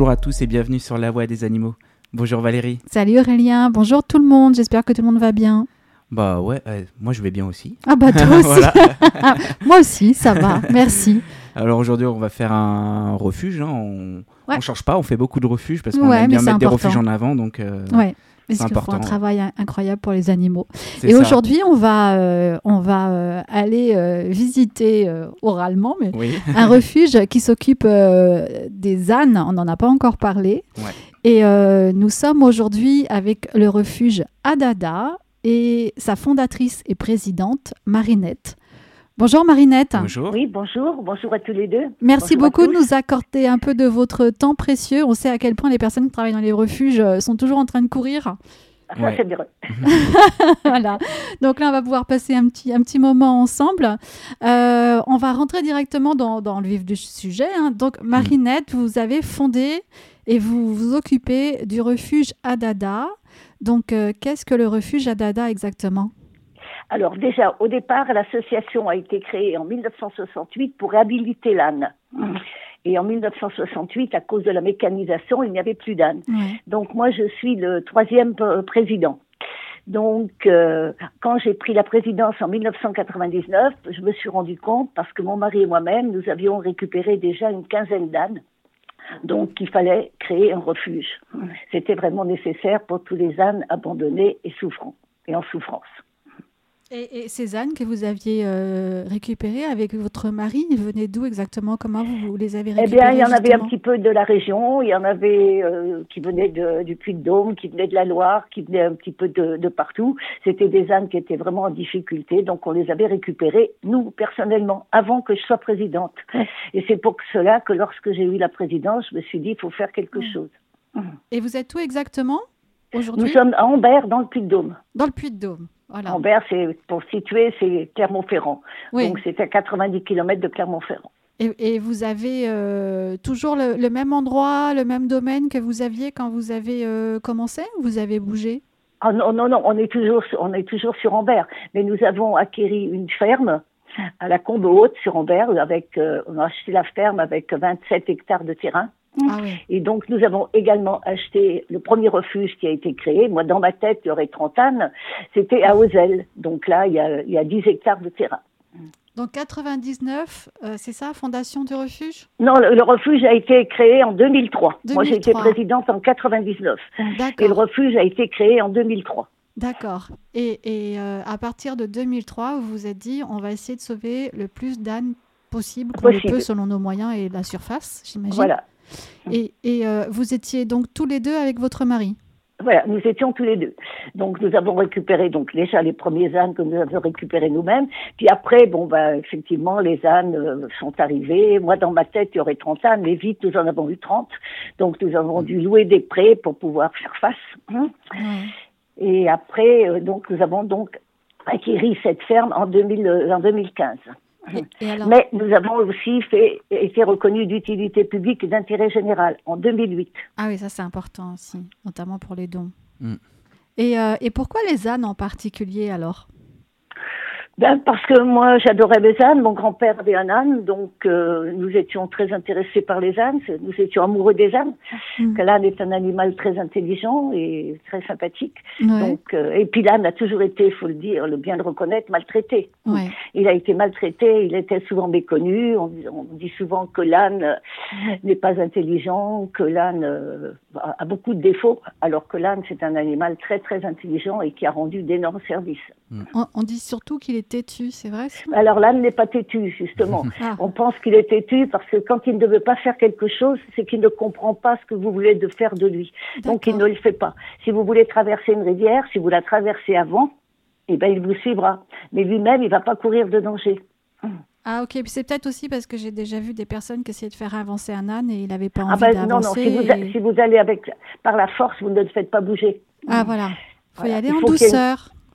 Bonjour à tous et bienvenue sur La Voix des animaux. Bonjour Valérie. Salut Aurélien, bonjour tout le monde, j'espère que tout le monde va bien. Bah ouais, euh, moi je vais bien aussi. Ah bah toi aussi. moi aussi, ça va, merci. Alors aujourd'hui on va faire un refuge, hein. on Ouais. change pas, on fait beaucoup de refuges parce qu'on Ouais, aime bien mettre des refuges en avant, donc euh, Ouais. Parce qu'ils font un travail in- incroyable pour les animaux. Et aujourd'hui, on va, euh, on va euh, aller euh, visiter oralement, mais Oui, un refuge qui s'occupe des ânes. On n'en a pas encore parlé. Ouais. Et nous sommes aujourd'hui avec le refuge Adada et sa fondatrice et présidente, Marinette. Bonjour Marinette. bonjour. Oui, bonjour, bonjour à tous les deux. Merci Bonjour beaucoup de nous accorder un peu de votre temps précieux. On sait à quel point les personnes qui travaillent dans les refuges euh, sont toujours en train de courir. Ah, Ça, Ouais. voilà. Donc là, on va pouvoir passer un petit, un petit moment ensemble. Euh, on va rentrer directement dans, dans le vif du sujet. hein. Donc, Marinette, vous avez fondé et vous vous occupez du refuge Adada. Donc, euh, qu'est-ce que le refuge Adada exactement? Alors déjà, au départ, l'association a été créée en 1968 pour réhabiliter l'âne. Et en 1968, à cause de la mécanisation, il n'y avait plus d'âne. Donc moi, je suis le troisième euh, président. Donc, euh, quand j'ai pris la présidence en 1999, je me suis rendu compte, parce que mon mari et moi-même, nous avions récupéré déjà une quinzaine d'ânes. Donc, il fallait créer un refuge. C'était vraiment nécessaire pour tous les ânes abandonnés et souffrants, et en souffrance. Et, et ces ânes que vous aviez euh, récupérés avec votre mari, ils venaient d'où exactement? Comment vous, vous les avez Eh récupérés bien, il y en avait un petit peu de la région, il y en avait euh, qui venaient de, du Puy-de-Dôme, qui venaient de la Loire, qui venaient un petit peu de, de partout. C'était des ânes qui étaient vraiment en difficulté, donc on les avait récupérés, nous, personnellement, avant que je sois présidente. Et c'est pour cela que lorsque j'ai eu la présidence, je me suis dit, il faut faire quelque chose. Et vous êtes où exactement Nous aujourd'hui sommes à Ambert, dans le Puy-de-Dôme. Dans le Puy-de-Dôme. Voilà. Ambert, c'est pour situer, c'est Clermont-Ferrand. Oui. Donc c'est à 90 km de Clermont-Ferrand. Et, et vous avez euh, toujours le, le même endroit, le même domaine que vous aviez quand vous avez euh, commencé ou vous avez bougé? Ah non, non, non, on est toujours, sur- on est toujours sur Ambert. Mais nous avons acquéri une ferme à la Combe Haute sur Ambert avec, euh, on a acheté la ferme avec 27 hectares de terrain. Ah oui. Et donc, nous avons également acheté le premier refuge qui a été créé. Moi, dans ma tête, il y aurait 30 ânes. C'était à Ozel. Donc là, il y a, il y a 10 hectares de terrain. Donc 99, euh, c'est ça, fondation du refuge? Non, le, le refuge a été créé en 2003. Moi, j'ai été 2003. présidente en 99. Et le refuge a été créé en 2003. D'accord. Et, et, euh, à partir de 2003, vous vous êtes dit, on va essayer de sauver le plus d'ânes possible qu'on le peut selon nos moyens et la surface, j'imagine. Voilà. Et, et, euh, vous étiez donc tous les deux avec votre mari Voilà, nous étions tous les deux. Donc nous avons récupéré donc déjà les premiers ânes que nous avons récupérés nous-mêmes. Puis après, bon bah effectivement, les ânes euh, sont arrivés. Moi dans ma tête, il y aurait 30 ânes, mais vite nous en avons eu 30. Donc nous avons dû louer des prés pour pouvoir faire face. hein. Et après, euh, donc nous avons donc acquis cette ferme en, 2000, euh, en 2015. Et, et alors Mais nous avons aussi fait, été reconnus d'utilité publique et d'intérêt général en 2008. Ah oui, ça c'est important aussi, notamment pour les dons. Mm. Et, euh, et pourquoi les ânes en particulier alors? Ben, parce que moi, j'adorais les ânes. Mon grand-père avait un âne, donc euh, nous étions très intéressés par les ânes. Nous étions amoureux des ânes. Mm. Que l'âne est un animal très intelligent et très sympathique. Ouais, Donc, euh, et puis l'âne a toujours été, il faut le dire, le bien le reconnaître, maltraité. ouais. Il a été maltraité, il était souvent méconnu. On, on dit souvent que l'âne n'est pas intelligent, que l'âne euh, a beaucoup de défauts, alors que l'âne c'est un animal très très intelligent et qui a rendu d'énormes services. On, on dit surtout qu'il est têtu, c'est vrai ça? Alors l'âne n'est pas têtu, justement. Ah, On pense qu'il est têtu parce que quand il ne veut pas faire quelque chose, c'est qu'il ne comprend pas ce que vous voulez de faire de lui. Donc il ne le fait pas. Si vous voulez traverser une rivière, si vous la traversez avant, eh ben il vous suivra. Mais lui-même, il va pas courir de danger. Ah ok, puis c'est peut-être aussi parce que j'ai déjà vu des personnes qui essayaient de faire avancer un âne et il n'avait pas Ah envie ben non, non, d'avancer. si vous, a- si vous allez avec par la force, vous ne le faites pas bouger. Ah voilà, faut y aller Il en faut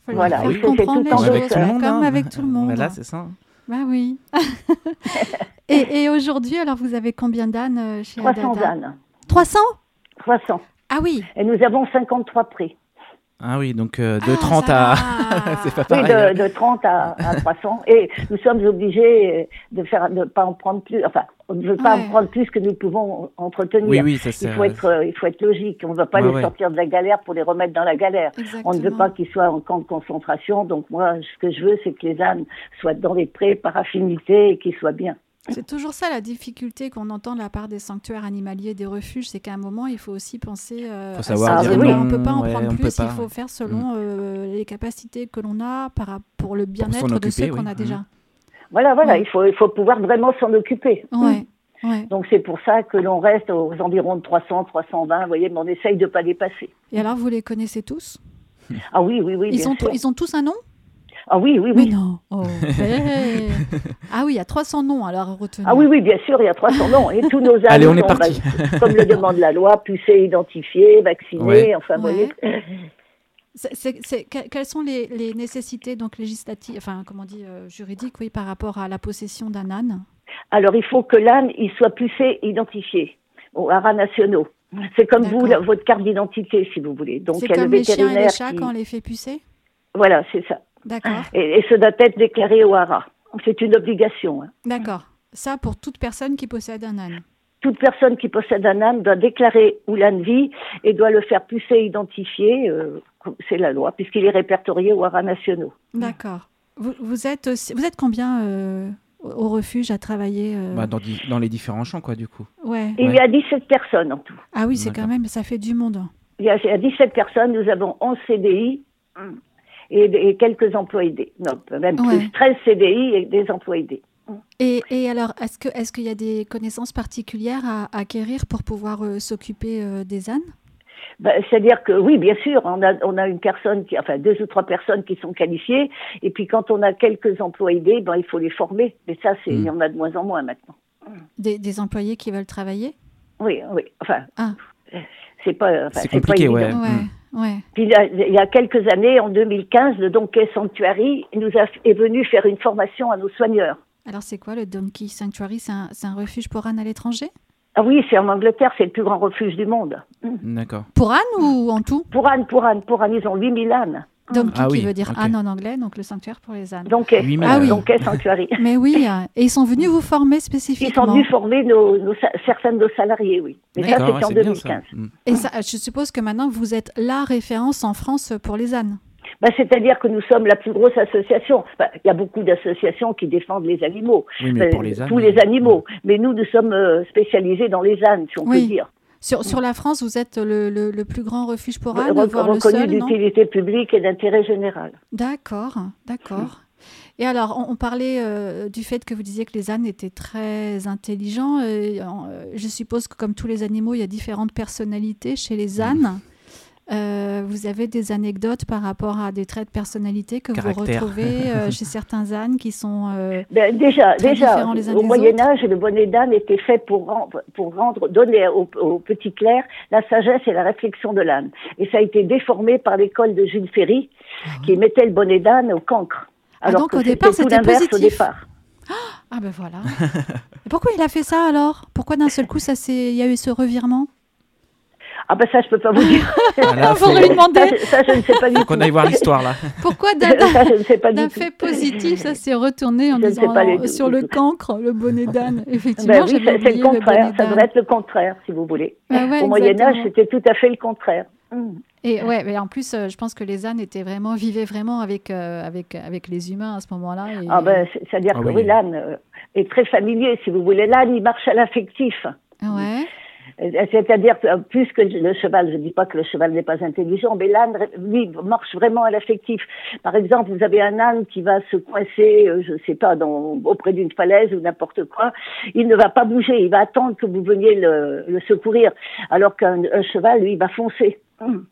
Faut Voilà, faire il faut comprendre tout les choses, avec tout le monde. comme hein. avec tout le monde. Voilà, c'est ça. Bah oui. et et aujourd'hui, alors vous avez combien d'ânes euh, chez 300 Adada ânes. 300 300. Ah oui, Et nous avons 53 prés. Ah oui, donc euh, de Ah, 30 ça à. c'est pas Oui, pareil. de, de 30 à, à 300. Et nous sommes obligés de faire, de pas en prendre plus. Enfin, on ne veut pas Ouais. en prendre plus que nous pouvons entretenir. Oui, oui, ça Il c'est. faut être, euh, il faut être logique. On ne va pas Ouais, les ouais. sortir de la galère pour les remettre dans la galère. On ne veut pas qu'ils soient en camp de concentration. Donc moi, ce que je veux, c'est que les ânes soient dans les prés par affinité et qu'ils soient bien. C'est toujours ça la difficulté qu'on entend de la part des sanctuaires animaliers, des refuges, c'est qu'à un moment il faut aussi penser. euh, Faut à savoir ça. dire Oui, non, on peut pas en ouais, prendre plus, il faut faire selon euh, les capacités que l'on a par, pour le bien-être de ceux qu'on oui. a déjà. Voilà, voilà. Ouais. Il faut, il faut pouvoir vraiment s'en occuper. Ouais, ouais. Donc c'est pour ça que l'on reste aux environs de 300, 320. Vous voyez, mais on essaye de pas dépasser. Et alors vous les connaissez tous? Ah oui, oui, oui. ils, bien ont, sûr. ils ont tous un nom? Ah oui, oui, Mais oui. non oh, hey. Ah oui, il y a 300 noms alors à retenir. Ah oui, oui, bien sûr, il y a 300 noms. Et tous nos ânes Allez, on est parti. comme le demande la loi, pucés, identifiés, vaccinés, Ouais. enfin, vous Ouais. que- quelles sont les, les nécessités donc législatives, enfin comment on dit euh, juridiques, oui, par rapport à la possession d'un âne? Alors, il faut que l'âne, il soit pucé, identifié aux haras nationaux. C'est comme vous, la- votre carte d'identité, si vous voulez. Donc, C'est il y a comme le les chiens et les chats qui- quand on les fait pucer Voilà, c'est ça. D'accord, Et, et ce doit être déclaré au haras. C'est une obligation. hein. d'accord. Ça pour toute personne qui possède un âne. Toute personne qui possède un âne doit déclarer où l'âne vit et doit le faire pucer, identifier. euh, c'est la loi, puisqu'il est répertorié aux haras nationaux. D'accord. Vous, vous êtes aussi- vous êtes combien euh, au au refuge à travailler euh, Bah, dans, di- dans les différents champs, quoi, du coup. Ouais. Il Ouais. y a 17 personnes en tout. Ah oui, c'est D'accord. quand même, ça fait du monde. Il y a, il y a 17 personnes, nous avons 11 CDI et, et quelques emplois aidés. Non, même Ouais. plus, 13 CDI et des emplois aidés. Et, et alors, est-ce qu'il y a des connaissances particulières à acquérir pour pouvoir euh, s'occuper euh, des ânes? Ben, C'est-à-dire que oui, bien sûr, on a, on a une personne, qui, enfin deux ou trois personnes qui sont qualifiées, et puis quand on a quelques emplois aidés, ben, il faut les former. Mais ça, c'est, Mm. il y en a de moins en moins maintenant. des, des employés qui veulent travailler? Oui, oui, enfin, Ah. c'est pas, enfin, C'est pas compliqué, évident. ouais. Ouais, ouais. Puis il y, a, il y a quelques années, en 2015, le Donkey Sanctuary nous a, est venu faire une formation à nos soigneurs. Alors, c'est quoi le Donkey Sanctuary? C'est un, refuge pour ânes à l'étranger? Ah oui, c'est en Angleterre, c'est le plus grand refuge du monde. D'accord. Pour ânes ou en tout? Pour âne, pour âne, pour âne, ils ont 8000 ânes. Donkey Ah qui oui, veut dire âne en anglais, donc le sanctuaire pour les ânes. Donkey, 8000, Ah oui. Donkey Sanctuary. Mais oui, euh, et ils sont venus vous former Ils sont spécifiquement. venus former nos, nos, certains de nos salariés, oui. Mais ça, c'était ouais, en c'est bien, ça. 2015. Mm. Et ça, je suppose que maintenant vous êtes la référence en France pour les ânes. Bah, C'est-à-dire que nous sommes la plus grosse association. Bah, Il y a beaucoup d'associations qui défendent les animaux, Oui, mais euh, pour les ânes. tous les animaux. Mais nous, nous sommes euh, spécialisés dans les ânes, si on Oui. peut dire. Sur, sur la France, vous êtes le, le- le plus grand refuge pour ânes, Re- voire le seul, d'utilité publique et d'intérêt général. D'accord, d'accord. Et alors, on, on parlait euh, du fait que vous disiez que les ânes étaient très intelligents. et, euh, je suppose que comme tous les animaux, il y a différentes personnalités chez les ânes. Euh, vous avez des anecdotes par rapport à des traits de personnalité que vous retrouvez euh, chez certains ânes qui sont... euh, Ben, déjà, Très déjà différents les uns au des Moyen autres? Âge, le bonnet d'âne était fait pour rendre, pour rendre donner au, au petit clerc la sagesse et la réflexion de l'âne. Et ça a été déformé par l'école de Jules Ferry, qui mettait le bonnet d'âne au cancre. Ah, Alors donc, au départ, tout c'était l'inverse au positif. départ. Ah ben voilà. Et pourquoi il a fait ça alors? Pourquoi d'un seul coup, ça s'est- il y a eu ce revirement? Ah ben ça, je peux pas vous dire. Ah, là, Faut lui demander. Ça, je- ça, je ne sais pas du faut tout. qu'on aille voir l'histoire, là. Pourquoi d'un fait positif, ça s'est retourné en Je disant alors, tout, sur le cancre, le bonnet d'âne. Effectivement, Ben oui, c'est le contraire. ça devrait être le contraire, si vous voulez. Ah ouais, Au Moyen Âge, c'était tout à fait le contraire. Hum. Et ouais, mais en plus, euh, je pense que les ânes étaient vraiment vivaient vraiment avec euh, avec avec les humains à ce moment-là. et- Ah ben, c'est- c'est-à-dire Ah que oui. l'âne euh, est très familier, si vous voulez. L'âne, il marche à l'affectif. Euh, C'est-à-dire que euh, plus que le cheval, je ne dis pas que le cheval n'est pas intelligent, mais l'âne, lui, marche vraiment à l'affectif. Par exemple, vous avez un âne qui va se coincer, euh, je ne sais pas, dans, auprès d'une falaise ou n'importe quoi. Il ne va pas bouger, il va attendre que vous veniez le, le secourir. Alors qu'un un cheval, lui, il va foncer. Hum.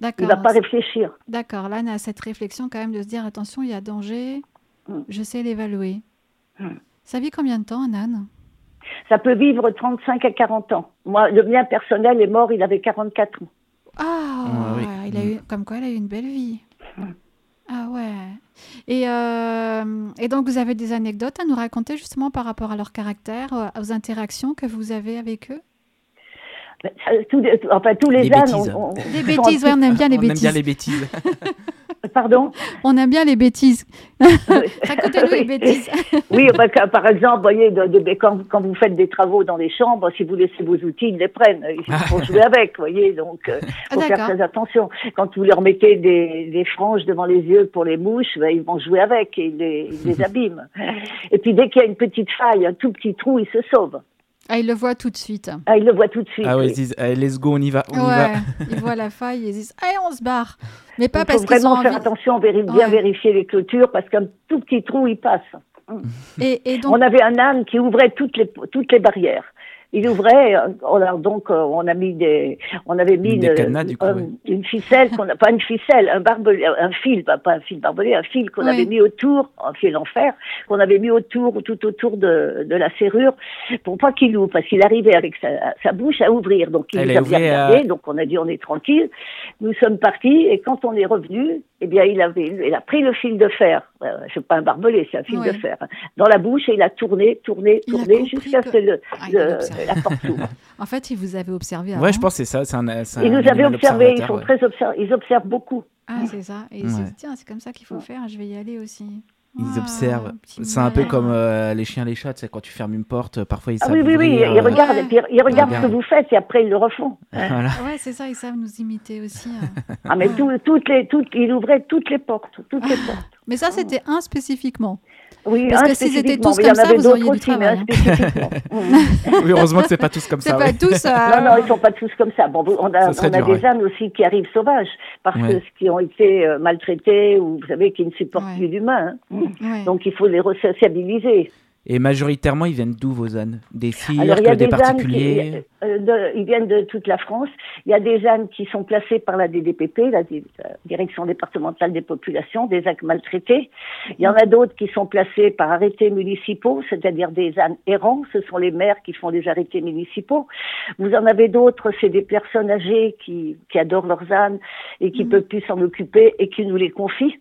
Il D'accord. va pas réfléchir. D'accord. L'âne a cette réflexion quand même de se dire attention, il y a danger. Mm. Je sais l'évaluer. Mm. Ça vit combien de temps un âne? Ça peut vivre 35 à 40 ans. Moi, le mien personnel est mort, il avait 44 ans. Ah, Ah oui. il a Mm. eu, comme quoi, il a eu une belle vie. Ah ouais. Et, euh, et donc, vous avez des anecdotes à nous raconter justement par rapport à leur caractère, euh, aux interactions que vous avez avec eux? Tous les- enfin, tous les Des ânes. bêtises. on- on- Les bêtises, ouais, on aime bien les On aime bêtises. bien les bêtises. Pardon? On aime bien les bêtises. Racontez-nous les Oui. bêtises. Oui, bah, que- par exemple, voyez, de- de- quand, quand vous faites des travaux dans les chambres, si vous laissez vos outils, ils les prennent. Il faut jouer avec, vous voyez. Donc, il Ah, faut faire très attention. Quand vous leur mettez des, des franges devant les yeux pour les mouches, bah, ils vont jouer avec et ils les, ils les abîment. Et puis, dès qu'il y a une petite faille, un tout petit trou, ils se sauvent. Ah, il le voit tout de suite. Ah, ils le voient tout de suite. Ah ouais, oui. ils disent, allez, let's go, on y va, on y va. Ouais, ils voient la faille et ils disent Allez, on se barre. Mais pas Il parce faut qu'ils ont vraiment faire envie. attention, bien Ouais. vérifier les clôtures parce qu'un tout petit trou, il passe. Et, et donc, On avait un âne qui ouvrait toutes les toutes les barrières. Il ouvrait, euh, on a- donc euh, on a mis des, on avait mis Des une, cadenas, du coup, un- ouais. une ficelle, qu'on a, pas une ficelle, un barbelé, un fil, pas, pas un fil barbelé, un fil qu'on avait mis autour, un fil en fer, qu'on avait mis autour, tout autour de, de la serrure, pour pas qu'il ouvre, parce qu'il arrivait avec sa, sa bouche à ouvrir. Donc il Elle nous est a bien regardé, donc on a dit on est tranquille. Nous sommes partis et quand on est revenu, eh bien il avait, il a pris le fil de fer, euh, c'est pas un barbelé, c'est un fil Ouais. de fer, dans la bouche et il a tourné, tourné, Il tourné jusqu'à ce que le, Ah, il le- la porte s'ouvre. en fait, ils vous avaient observé avant. Ouais, je pense que c'est ça. c'est un, c'est Ils un nous avaient observé, ils sont ouais. très observ- ils observent beaucoup. Ah, c'est ça. Et ils se Ouais. disent Tiens, c'est comme ça qu'il faut faire, je vais y aller aussi. Ils Ah, observent. C'est un peu comme euh, les chiens, les chats. Tu sais, quand tu fermes une porte, euh, parfois ils Ah savent oui, oui, oui, ouvrir, ils euh, regardent, et puis ils regardent ce que vous faites et après ils le refont. Voilà. Ouais, c'est ça, ils savent nous imiter aussi. hein. Ah, mais tout- toutes les, toutes, il ouvrait toutes les portes, toutes les portes. Mais ça, c'était un spécifiquement. Oui, Parce un que s'ils étaient tous comme ça, vous auriez du aussi, mais un travail, spécifiquement. Oui, heureusement que c'est pas tous comme ça. pas tous. euh, Non, non, ils sont pas tous comme ça. Bon, on a, Ça serait on a dur, des ouais. ânes aussi qui arrivent sauvages, parce Ouais. que qui ont été euh, maltraités ou vous savez qui ne supportent Ouais. plus d'humains. hein. ouais. Donc il faut les resociabiliser. Et majoritairement, ils viennent d'où vos ânes? Des cirques, Alors il y a des, des ânes particuliers? qui, euh, de- ils viennent de toute la France. Il y a des ânes qui sont placés par la DDPP, la euh, Direction départementale des populations, des ânes maltraités. Il y en a d'autres qui sont placés par arrêtés municipaux, c'est-à-dire des ânes errants. Ce sont les maires qui font des arrêtés municipaux. Vous en avez d'autres, c'est des personnes âgées qui, qui adorent leurs ânes et qui Mhm. peuvent plus s'en occuper et qui nous les confient.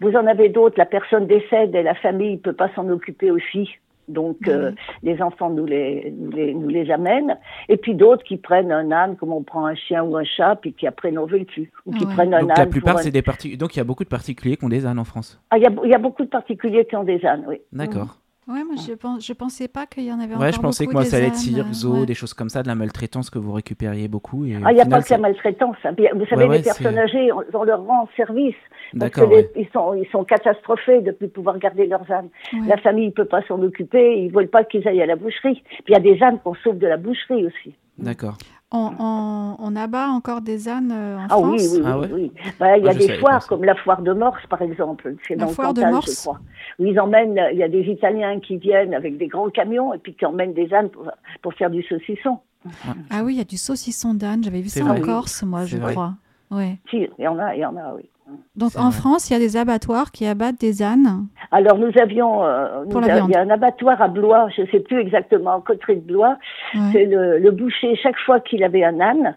Vous en avez d'autres, la personne décède et la famille ne peut pas s'en occuper aussi. Donc, euh, les enfants nous les, nous, les, nous les amènent. Et puis d'autres qui prennent un âne, comme on prend un chien ou un chat, puis qui après n'en veulent plus. Ou qui Ouais. prennent un Donc âne. la plupart, un- c'est des particuliers. Donc il y a beaucoup de particuliers qui ont des ânes en France. Ah, il y, a, il y a beaucoup de particuliers qui ont des ânes, oui. D'accord. Ouais, moi, je, pense, je pensais pas qu'il y en avait encore Ouais, je pensais que moi, ça allait être zoo, ouais. des choses comme ça, de la maltraitance que vous récupériez beaucoup. Et Ah, il n'y a final, pas que la ça- maltraitance. hein. Vous savez, Ouais, ouais, les personnes âgées, on, on leur rend service. Parce que D'accord, les- ouais. ils, sont, ils sont catastrophés de ne plus pouvoir garder leurs ânes. Ouais. La famille ne peut pas s'en occuper, ils ne veulent pas qu'ils aillent à la boucherie. Puis il y a des ânes qu'on sauve de la boucherie aussi. D'accord. On, on- on abat encore des ânes euh, en Ah France oui, oui, oui. Ah ouais oui. Bah, il y Ah, a je des foires, comme la foire de Morse, par exemple. C'est La dans le foire de Morse je crois. Où ils emmènent, il y a des Italiens qui viennent avec des grands camions et puis qui emmènent des ânes pour, pour faire du saucisson. Ah oui, il y a du saucisson d'âne. J'avais vu ça vrai. en Corse, moi, je vrai. crois. Ouais. Si, il y en a, il y en a, oui. Donc en vrai. France, il y a des abattoirs qui abattent des ânes. Alors nous avions, euh, nous a- il y a un abattoir à Blois, je ne sais plus exactement, en coterie de Blois. Ouais. C'est le, le boucher, chaque fois qu'il avait un âne,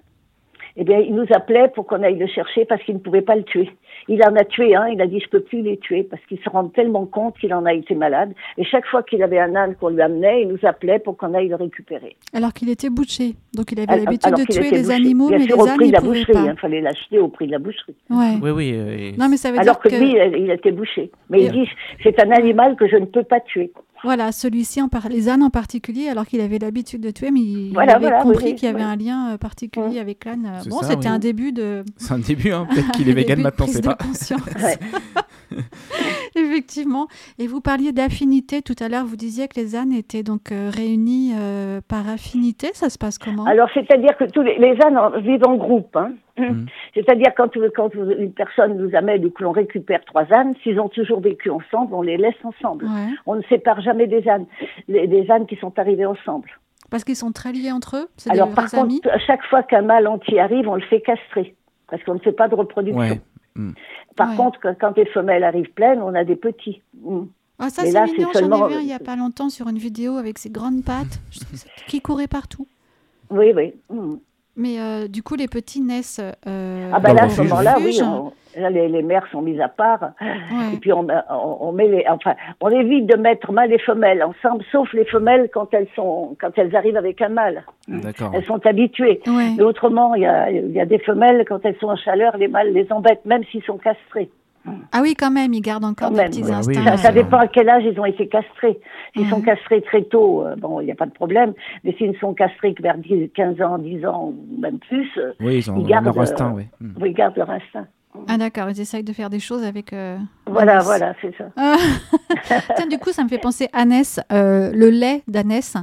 eh bien, il nous appelait pour qu'on aille le chercher parce qu'il ne pouvait pas le tuer. Il en a tué un, il a dit je peux plus les tuer parce qu'il se rend tellement compte qu'il en a été malade. Et chaque fois qu'il avait un âne qu'on lui amenait, il nous appelait pour qu'on aille le récupérer. Alors qu'il était bouché. Donc il avait l'habitude de tuer les bouché. animaux, Bien mais sûr, les au ânes, prix il de la pouvait boucherie, pas. il fallait l'acheter au prix de la boucherie. Ouais. Oui, oui. euh, et- Non, mais ça veut Alors que, dire que... lui, il il était bouché. Mais Et- il dit, c'est un animal que je ne peux pas tuer. Voilà, celui-ci, en par... les ânes en particulier, alors qu'il avait l'habitude de tuer, mais il, Voilà, il avait voilà, compris oui, qu'il y avait oui. un lien euh, particulier avec l'âne. Bon, c'était oui. un début de... C'est un début, hein. Peut-être qu'il est vegan maintenant, c'est de pas. Effectivement. Et vous parliez d'affinité tout à l'heure. Vous disiez que les ânes étaient donc euh, réunis euh, par affinité. Ça se passe comment? Alors, c'est-à-dire que tous les, les ânes en- vivent en groupe. Hein. Mhm. C'est-à-dire quand, quand une personne nous amène ou que l'on récupère trois ânes, s'ils ont toujours vécu ensemble, on les laisse ensemble. Ouais. On ne sépare jamais des ânes, les, des ânes qui sont arrivés ensemble. Parce qu'ils sont très liés entre eux Alors des par amis contre, à chaque fois qu'un mâle entier arrive, on le fait castrer parce qu'on ne fait pas de reproduction. Ouais. Par Ouais. contre, quand- les femelles arrivent pleines, on a des petits. Mm. Ah, ça, c'est là, mignon. c'est J'en seulement- ai vu un il n'y a pas longtemps sur une vidéo avec ses grandes pattes qui courait partout. Oui, oui. Mm. Mais euh, du coup, les petits naissent. euh, Ah ben là, à ce moment-là, oui. on- Là, les, les mères sont mises à part. Ouais. Et puis on, on, on met les, enfin, on évite de mettre mâles et femelles ensemble, sauf les femelles quand elles sont, quand elles arrivent avec un mâle. D'accord. Elles sont habituées. Ouais. Mais autrement, il y a, il y a des femelles quand elles sont en chaleur, les mâles les embêtent, même s'ils sont castrés. Ah oui, quand même, ils gardent encore Quand des même, petits ouais, oui, instincts. Ça, dépend à quel âge ils ont été castrés. S'ils sont Ouais. castrés très tôt, euh, bon, il n'y a pas de problème. Mais s'ils ne sont castrés que vers 10, 15 ans, 10 ans ou même plus, euh, Oui, ils ont Ils gardent, leur euh, instinct, oui. Mm. ils gardent leur instinct. Ah d'accord, ils essayent de faire des choses avec... euh, Voilà, Annès. voilà, c'est ça. Ah. Tiens, du coup, ça me fait penser Annès, euh, le lait d'Annès.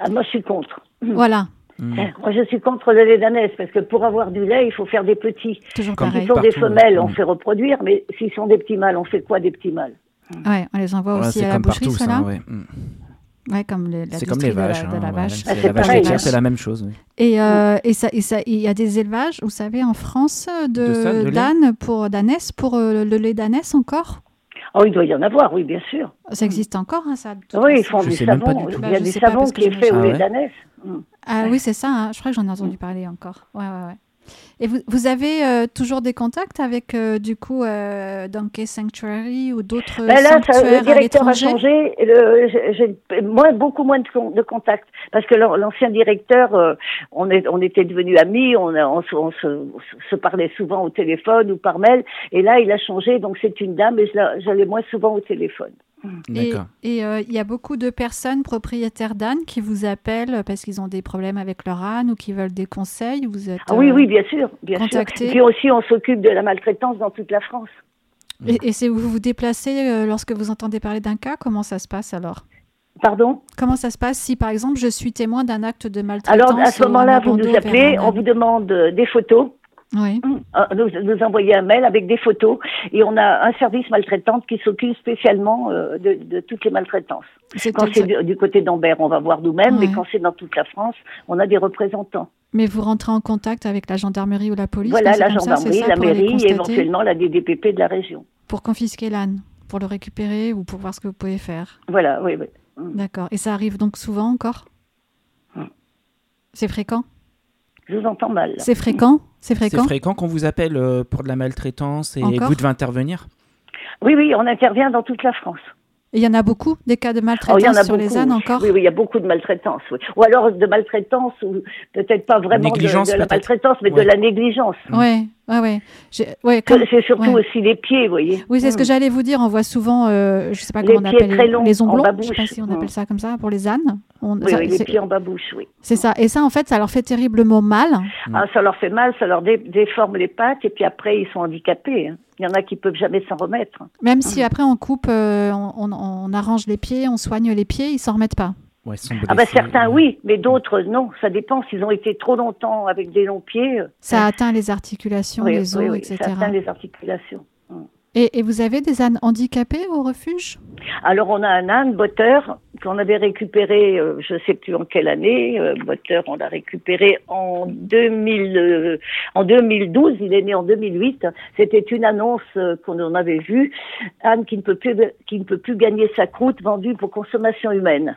Ah, moi, je suis contre. Voilà, Mm. Moi, je suis contre le lait d'ânesse parce que pour avoir du lait, il faut faire des petits. toujours Comme pareil. S'ils sont des femelles, on fait reproduire, mais s'ils sont des petits mâles, on fait quoi des petits mâles? Ouais, on les envoie Voilà, aussi à la boucherie, partout, ça. ouais. Mm. Ouais, comme les- C'est comme les l'industrie de la- vaches. de hein, la voilà. vache. C'est Ah, la vache hein. c'est la même chose. oui. Et, euh, et ça, et ça, il y a des élevages, vous savez, en France, de, d'ânes pour d'ânesse, pour euh, le lait d'ânesse encore? Oh, il doit y en avoir, oui, bien sûr. Ça existe encore, hein, ça. Oui, ils font Je du savon. Il y a du savon qui est fait au Ah lait ouais d'ânesse. Mm. Ah oui, c'est ça. hein. Je crois que j'en ai entendu parler encore. Ouais, ouais, ouais. Et vous, vous avez euh, toujours des contacts avec, euh, du coup, euh, Donkey Sanctuary ou d'autres Ben là, ça, sanctuaires le directeur à a changé. J'ai j'ai moins, beaucoup moins de, de contacts parce que l'an- l'ancien directeur, euh, on, est, on était devenus amis, on, a- on, se, on se- se parlait souvent au téléphone ou par mail. Et là, il a changé, donc c'est une dame et je l'ai moins souvent au téléphone. Et euh, il y a beaucoup de personnes propriétaires d'ânes qui vous appellent parce qu'ils ont des problèmes avec leur âne ou qui veulent des conseils. Vous êtes, Ah oui, euh, oui, bien sûr, bien contacté. sûr. Et puis aussi, on s'occupe de la maltraitance dans toute la France. Et, et c'est vous vous déplacez euh, lorsque vous entendez parler d'un cas Comment ça se passe alors? Pardon? Comment ça se passe si, par exemple, je suis témoin d'un acte de maltraitance Alors, à ce moment-là, vous nous appelez, on vous demande des photos. Oui. Euh, nous, nous envoyer un mail avec des photos et on a un service maltraitante qui s'occupe spécialement euh, de, de toutes les maltraitances. C'est Quand c'est du, du côté d'Ambert, on va voir nous-mêmes, mais quand c'est dans toute la France, on a des représentants. Mais vous rentrez en contact avec la gendarmerie ou la police voilà, la ça, gendarmerie, ça, la mairie et éventuellement la DDPP de la région. Pour confisquer l'âne, pour le récupérer ou pour voir ce que vous pouvez faire. Voilà, oui, oui. D'accord. Et ça arrive donc souvent encore Mm. C'est fréquent Je vous entends mal. C'est fréquent C'est C'est fréquent fréquent qu'on vous appelle euh, pour de la maltraitance et Encore vous devez intervenir Oui, oui, on intervient dans toute la France. Il y en a beaucoup, des cas de Oh, il y maltraitance en a sur beaucoup. les ânes encore Oui, oui, il y a beaucoup de maltraitance. Oui. Ou alors de maltraitance, ou peut-être pas vraiment de, la maltraitance, mais Ouais. de la négligence. Ouais, ouais, ouais. Ouais, comme- C'est surtout ouais. aussi les pieds, vous voyez. Oui, c'est ce que Mm. j'allais vous dire. On voit souvent, euh, je sais pas Les comment on appelle très les, longs, les en onglons. Je sais babouche. pas si on Mm. appelle ça comme ça pour les ânes. On- Oui, ça- oui, les pieds en babouche, oui. C'est ça. Et ça, en fait, ça leur fait terriblement mal. Ah, ça leur fait mal, ça leur dé- déforme les pattes, et puis après, ils sont handicapés. hein. Il y en a qui peuvent jamais s'en remettre. Même si après on coupe, euh, on, on- on arrange les pieds, on soigne les pieds, ils s'en remettent pas. Ouais, Ah bah certains ouais. oui, mais d'autres non. Ça dépend s'ils ont été trop longtemps avec des longs pieds. euh, Ça atteint les articulations, oui, les os, oui, oui, etc. ça atteint les articulations. Et, et vous avez des ânes handicapés au refuge? Alors on a un âne botteur qu'on avait récupéré, euh, je sais plus en quelle année. euh, botteur, on l'a récupéré en 2000, euh, en 2012. Il est né en 2008. C'était une annonce euh, qu'on en avait vue. Âne qui ne peut plus qui ne peut plus gagner sa croûte vendue pour consommation humaine.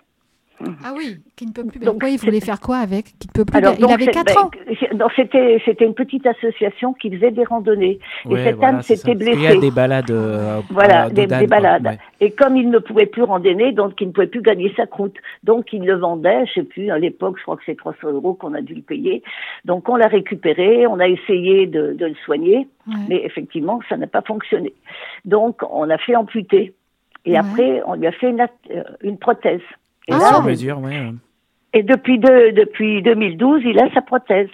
Ah oui, qui ne peut plus. Donc, Pourquoi il voulait faire quoi avec Qui ne peut plus. Alors, il donc, avait c'est- 4 ben, ans. c'était c'était une petite association qui faisait des randonnées. Ouais, et cet voilà, c'est s'était. Parce qu'il y a des balades. euh, Voilà, euh, de des, balades. Ouais. Et comme il ne pouvait plus randonner, donc il ne pouvait plus gagner sa croûte. Donc il le vendait, je sais plus, à l'époque, je crois que c'est 300 euros qu'on a dû le payer. Donc on l'a récupéré, on a essayé de, de le soigner, Ouais. mais effectivement, ça n'a pas fonctionné. Donc on a fait amputer. Et Ouais. après, on lui a fait une, euh, une prothèse. Et, Ah, là, Sur mesure, ouais. et depuis, deux- depuis 2012, il a sa prothèse.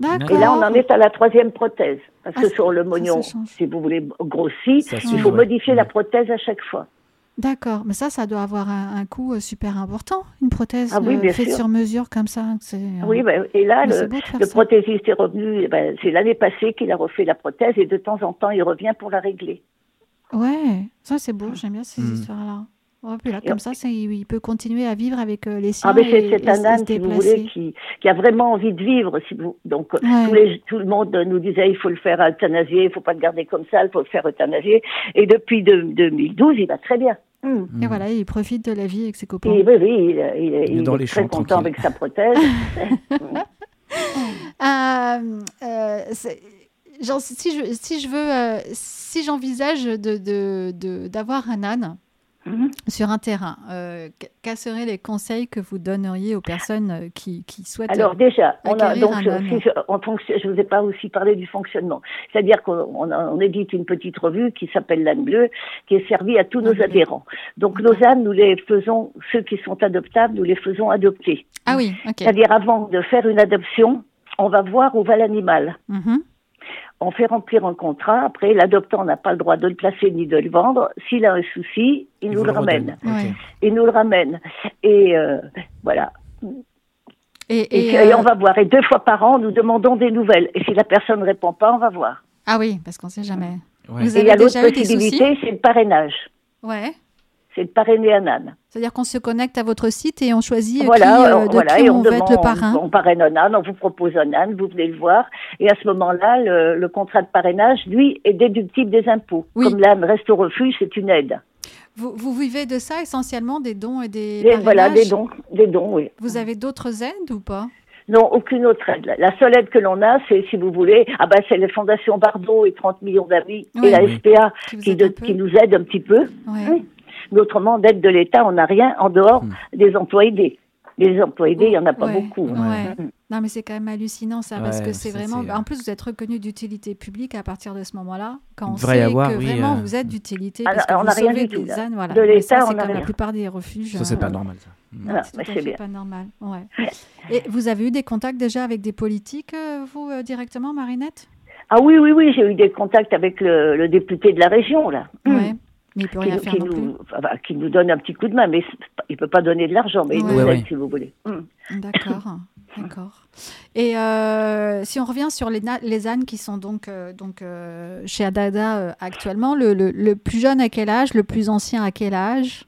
D'accord. Et là, on en est à la troisième prothèse. Parce Ah, que ça- sur le ça, mognon, ça change. si vous voulez, grossi, Ça il faut ouais. modifier la prothèse à chaque fois. D'accord, mais ça, ça doit avoir un, un coût euh, super important, une prothèse Ah oui, euh, bien faite sûr. sur mesure comme ça. c'est, euh, Oui, ben, et là, mais le, de prothésiste est revenu, ben, c'est l'année passée qu'il a refait la prothèse et de temps en temps, il revient pour la régler. Ouais, ça c'est beau, j'aime bien ces Mm. histoires-là. Ouais, puis là, Et comme on- ça, il peut continuer à vivre avec euh, les siens Ah, mais c'est âne, se si vous voulez, qui, qui a vraiment envie de vivre. Si vous, donc, euh, Ouais. tous les- tout le monde nous disait il faut le faire euthanasier, il faut pas le garder comme ça, il faut le faire euthanasier. Et depuis de- 2012, il va très bien. Mm. Et voilà, il profite de la vie avec ses copains. Et oui, oui, il, il- il est est dans les très content tranquille. avec sa prothèse. Euh, euh, genre, si je, si je veux, euh, si j'envisage de, de, de- d'avoir un âne Mhm. sur un terrain, euh, qu- quels seraient les conseils que vous donneriez aux personnes euh, qui, qui souhaitent Alors déjà, on a donc un je, je, on fonction- je vous ai pas aussi parlé du fonctionnement. C'est-à-dire qu'on on, édite une petite revue qui s'appelle l'âne bleu, qui est servie à tous nos adhérents. Donc nos ânes, nous les faisons, ceux qui sont adoptables, nous les faisons adopter. Ah oui, ok. C'est-à-dire avant de faire une adoption, on va voir où va l'animal. Mhm. On fait remplir un contrat. Après, l'adoptant n'a pas le droit de le placer ni de le vendre. S'il a un souci, il, nous le ramène. Il nous le ramène. Et euh, voilà. Et, Et, et, et euh, on va voir. Et deux fois par an, nous demandons des nouvelles. Et si la personne ne répond pas, on va voir. Ah oui, parce qu'on sait jamais. Ouais. Vous Et il y a l'autre possibilité, c'est le parrainage. Ouais. C'est de parrainer un âne. C'est-à-dire qu'on se connecte à votre site et on choisit euh, Voilà, qui, euh, euh, de voilà, qui et on, on va être le parrain. on parraine un âne, on vous propose un âne, vous venez le voir, et à ce moment-là, le, le contrat de parrainage, lui, est déductible des impôts. Oui. Comme l'âne reste au refuge, c'est une aide. Vous, vous vivez de ça essentiellement, des dons et des Et voilà, des dons, des dons, oui. Vous avez d'autres aides ou pas? Non, aucune autre aide. La- seule aide que l'on a, c'est, si vous voulez, ah ben, c'est les fondations Bardot et 30 millions d'amis, Oui. et la Oui. SPA qui qui, de- nous aide un petit peu. Oui. Mais autrement, d'aide de l'État, on n'a rien en dehors Hmm. des emplois aidés. Les emplois aidés, il n'y en a pas Ouais. beaucoup. hein. Ouais. Mm. Non, mais c'est quand même hallucinant ça, parce que c'est vraiment. En plus, vous êtes reconnu d'utilité publique à partir de ce moment-là, quand on sait avoir, que oui, vraiment euh, vous êtes d'utilité, Ah, parce que on vous n'a rien sauvez des là. ânes. Voilà. De l'État, c'est on n'a comme la rien. plupart des refuges. Ça, c'est euh, pas normal. Ça. Mm. Voilà, c'est mais bien. pas normal. Ouais. Et vous avez eu des contacts déjà avec des politiques, euh, vous, euh, directement, Marinette? Ah oui, oui, oui, j'ai eu des contacts avec le, le député de la région, là. Ouais. Mais il peut Qui, rien nous- faire qui non plus. nous, enfin, qui nous donne un petit coup de main, mais il peut pas donner de l'argent, mais il nous aide, si vous voulez. Mm. D'accord, d'accord. Et euh, si on revient sur les, les ânes qui sont donc, euh, donc euh, chez Adada actuellement, le, le- le plus jeune à quel âge, le plus ancien à quel âge?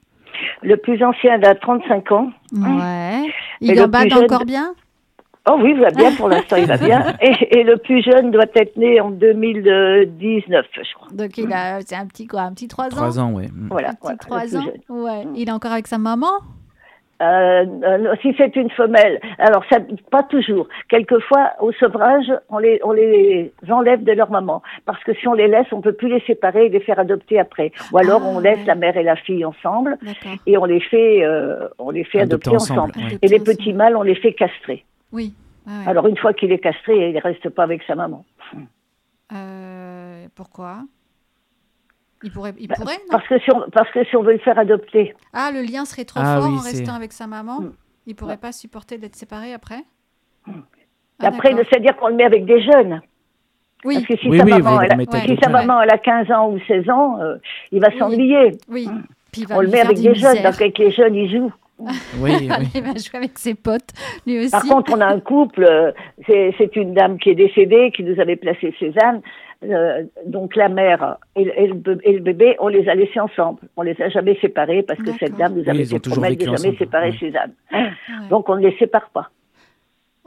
Le plus ancien a 35 ans. Ouais. Il plus jeune- encore bien? Oh oui, il va bien, pour l'instant, il va bien. Et, et le plus jeune doit être né en 2019, je crois. Donc il a, c'est un petit quoi, un petit 3 ans Trois ans, ouais. Mm. Voilà, Un petit voilà, 3 ans. Ouais. Il est encore avec sa maman? Euh, euh, si c'est une femelle, alors ça, pas toujours. Quelquefois, au sevrage, on les, on les enlève de leur maman, parce que si on les laisse, on peut plus les séparer et les faire adopter après. Ou alors, Ah, on laisse ouais. la mère et la fille ensemble D'accord. et on les fait, euh, on les fait Adopter adopter, ensemble. ensemble, ouais. Et les petits mâles, on les fait castrer. Oui. Ouais. Alors une fois qu'il est castré, il reste pas avec sa maman. Euh, pourquoi? Il pourrait, il Bah, pourrait, non? Parce que si on, parce que si on veut le faire adopter, Ah, le lien serait trop Ah fort oui, en restant avec sa maman Mm. Il pourrait pas supporter d'être séparé après? Ah, après, c'est-à-dire qu'on le met avec des jeunes. Oui, Parce que si Oui, sa oui, maman, elle a, si avec sa d'autres. maman elle a 15 ans ou 16 ans, euh, il va Oui. s'ennuyer. oui. Puis il va On le met avec des jeunes, donc avec les jeunes, ils jouent. Oui, oui. il va jouer avec ses potes, lui aussi. Par contre, on a un couple, euh, c'est une dame qui est décédée, qui nous avait placé Cézanne. Euh, donc la mère et, et le, be- et le bébé, on les a laissés ensemble. On les a jamais séparés parce que cette dame nous Oui, avait ont fait toujours promettre de jamais ensemble. séparer Ouais. Cézanne. Ouais. Donc on ne les sépare pas.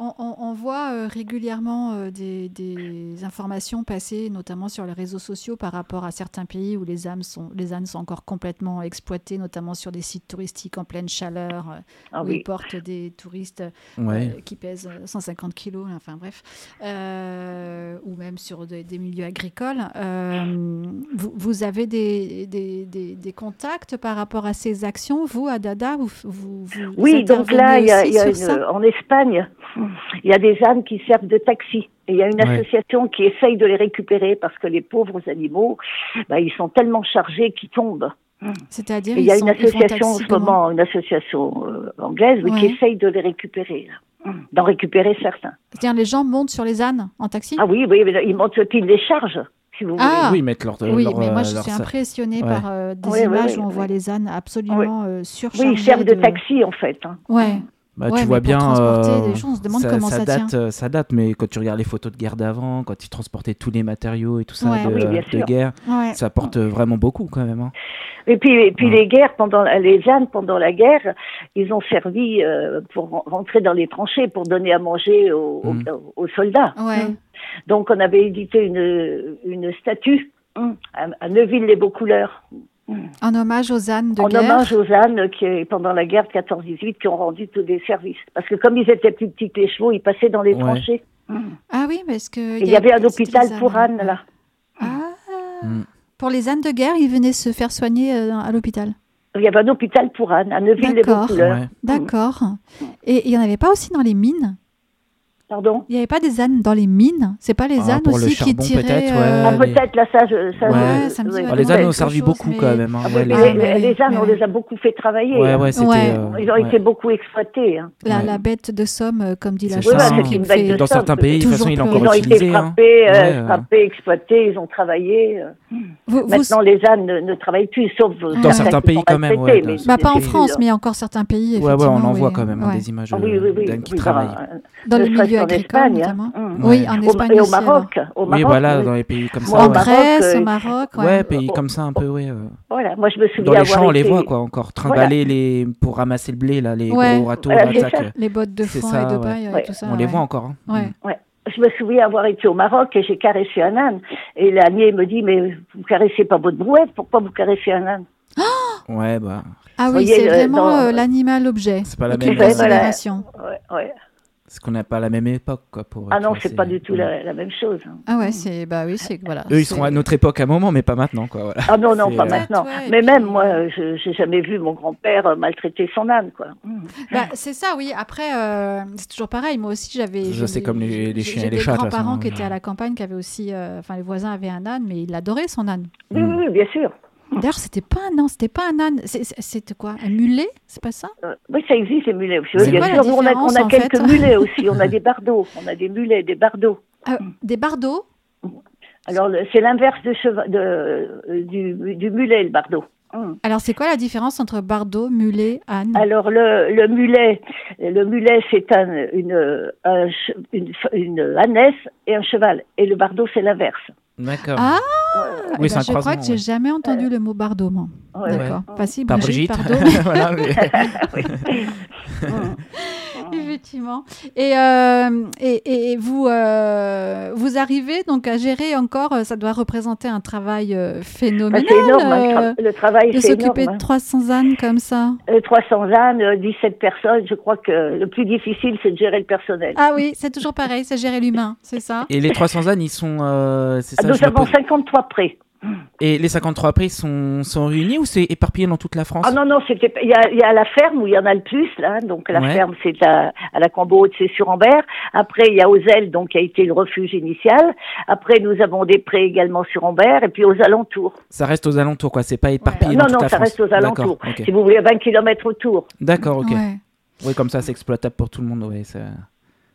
On, on- on voit euh, régulièrement euh, des, des informations passer, notamment sur les réseaux sociaux, par rapport à certains pays où les ânes sont, les ânes sont encore complètement exploités, notamment sur des sites touristiques en pleine chaleur, euh, Ah où oui. ils portent des touristes Ouais. euh, qui pèsent euh, 150 kilos, enfin bref, euh, ou même sur des, des milieux agricoles. Euh, vous, vous avez des, des, des- des contacts par rapport à ces actions, vous, à Dada vous, vous, vous Oui, donc là, il y a, y une- en Espagne, il y a des ânes qui servent de taxi. Et il y a une Ouais. association qui essaye de les récupérer parce que les pauvres animaux, bah, ils sont tellement chargés qu'ils tombent. C'est-à-dire, il y a une sont- association en ce moment, une association euh, anglaise, oui, qui essaye de les récupérer, là. d'en récupérer certains. C'est-à-dire, les gens montent sur les ânes en taxi? Ah oui, oui, ils montent, ils les chargent, si vous Ah, Oui, mettre leur. Oui, leur, mais moi, euh, je leur suis impressionnée Ouais. par euh, des Oui, images oui, où on oui. voit les ânes absolument euh, surchargés. Oui, ils servent de de taxi, en fait. hein. Ouais. Bah, Ouais, tu vois bien. euh, des choses, on se demande comment ça date, tient. euh, Ça date, mais quand tu regardes les photos de guerre d'avant, quand ils transportaient tous les matériaux et tout ça Ouais. de, Oui, guerre, Ouais. ça porte vraiment beaucoup quand même. hein. Et puis, et puis Ouais. les guerres pendant la- les ânes pendant la guerre, ils ont servi euh, pour ren- rentrer dans les tranchées pour donner à manger aux, aux- Mm. aux soldats. Ouais. Mm. Donc on avait édité une, une statue mm, à, à Neuville-les-Beaucouleurs. En hommage aux ânes de en guerre. hommage aux ânes qui, pendant la guerre de 14-18, qui ont rendu tous des services. Parce que comme ils étaient plus petits que les chevaux, ils passaient dans les Ouais. tranchées. Ah oui, parce que. Il y avait un hôpital pour ânes, là. Ah. Mm. Pour les ânes de guerre, ils venaient se faire soigner euh, à l'hôpital. Il y avait un hôpital pour ânes, à D'accord. Neuville-les-Beaucouleurs. Ouais. D'accord. Et il n'y en avait pas aussi dans les mines? Pardon Il n'y avait pas des ânes dans les mines? C'est pas les Ah, ânes le aussi qui tiraient peut-être, euh, Ah, les- peut-être, là, ça, je, ça, Ouais, je- ça me dit ouais, vaguement Ah, les ânes ont servi chose, beaucoup mais- quand même. hein. Ah, Ouais, les- les, mais les- oui, les ânes, mais on les a beaucoup fait travailler. Ouais, hein. ouais, c'était. Ouais. euh, Ils ont ouais. été beaucoup exploités. hein. la, Ouais. la bête de somme, euh, comme dit la chanson. bah, qui c'est une me bête fait- Dans somme, certains pays, de toute façon, il est encore Ils ont été frappés, euh, frappés, exploités, ils ont travaillé. Maintenant, les ânes ne, travaillent plus, sauf Dans certains pays, quand même, bah, pas en France, mais encore certains pays. Ouais, on en voit quand même des images oui, oui, oui. d'ânes qui travaillent. bah, euh, Dans le milieu agricole, Espagne, hein. notamment. Mm. Oui, en Au- Espagne et au. Maroc, au Oui, Maroc, voilà, oui. dans les pays comme En ça. Au ouais. Maroc, Grèce, euh, au Maroc, ouais. Ouais, pays Oh. comme ça un peu, ouais. euh. Voilà, moi je me souviens Dans les avoir champs, on les voit quoi encore, trimballer les pour ramasser le blé là, les Ouais. gros râteaux Voilà. Les bottes de foin ça, et de ouais. paille et tout ça. On les voit encore. hein. Ouais. Ouais. Je me souviens avoir été au Maroc et j'ai caressé un âne. Et l'ânier me dit, mais vous caressez pas votre brouette, pourquoi vous caressez un âne? Ouais, bah, Ah oui, c'est euh, vraiment euh, l'animal objet. c'est pas la même. Voilà. considération. ouais, ouais. C'est qu'on n'a pas la même époque quoi pour. Ah non, c'est ces- pas du tout Ouais. la, la même chose. hein. Ah ouais, c'est bah oui, c'est voilà. Eux, ils c'est- seront à notre époque à un moment, mais pas maintenant quoi. Voilà. Ah non, non, C'est, pas euh, maintenant. Ouais, mais puis- même moi, je j'ai jamais vu mon grand-père euh, maltraiter son âne, quoi. Mm. Bah, c'est ça, oui. Après, euh, c'est toujours pareil. Moi aussi, j'avais. Je j'ai sais des- comme les- j'ai- les chiens et j'ai les des chats, de toute grands-parents qui étaient à la campagne, qui avaient aussi. euh, Enfin, les voisins avaient un âne, mais il adorait son âne. Oui, oui, oui, bien sûr. D'ailleurs, c'était pas un, non, c'était pas un âne. C'était quoi Un mulet? C'est pas ça? Euh, oui, ça existe les mulets aussi. C'est Oui, bien quoi la sûr, nous, on a, on quelques fait? mulets aussi. On a des bardeaux, on a des mulets, des bardeaux. Ah, Des bardeaux? Alors, le- c'est l'inverse de cheva- de, euh, du, du mulet, le bardeau. Mm. Alors, c'est quoi la différence entre bardeau, mulet, âne? Alors le, le mulet, le mulet c'est un, une, un une, une ânesse et un cheval. Et le bardeau c'est l'inverse. D'accord. Ah Oui, Eh ben, Je crois que j'ai ouais. jamais entendu le mot. Ouais, D'accord. ouais. Pas si, Brigitte, Brigitte. pardon. Voilà, mais-. Effectivement. Et, euh, et, et vous, euh, vous arrivez donc à gérer encore, euh, ça doit représenter un travail phénoménal. c'est énorme, hein, le tra- le travail de s'occuper de 300 ânes comme ça? hein. Euh, 300 ânes, euh, 17 personnes, je crois que le plus difficile c'est de gérer le personnel. Ah oui, c'est toujours pareil, c'est gérer l'humain, c'est ça? Et les 300 ânes, ils sont. euh, Ah, ça, Nous avons pose- 53 prêts. Et les 53 après, ils sont, sont réunis ou c'est éparpillé dans toute la France? Ah non, non, c'était il y a, il y a la ferme où il y en a le plus, là. Donc la Ouais. ferme, c'est à, à la Cambo c'est sur Ambert. Après, il y a Ozelle, donc qui a été le refuge initial. Après, nous avons des prés également sur Ambert et puis aux alentours. Ça reste aux alentours, quoi. C'est pas éparpillé non, dans toute non, la ça France. reste aux alentours. Si vous voulez, 20 km autour. D'accord, ok. Ouais. Oui, comme ça, c'est exploitable pour tout le monde. Ouais, ça...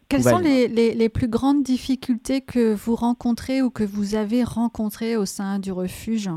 Quelles sont les, les, les plus grandes difficultés que vous rencontrez ou que vous avez rencontrées au sein du refuge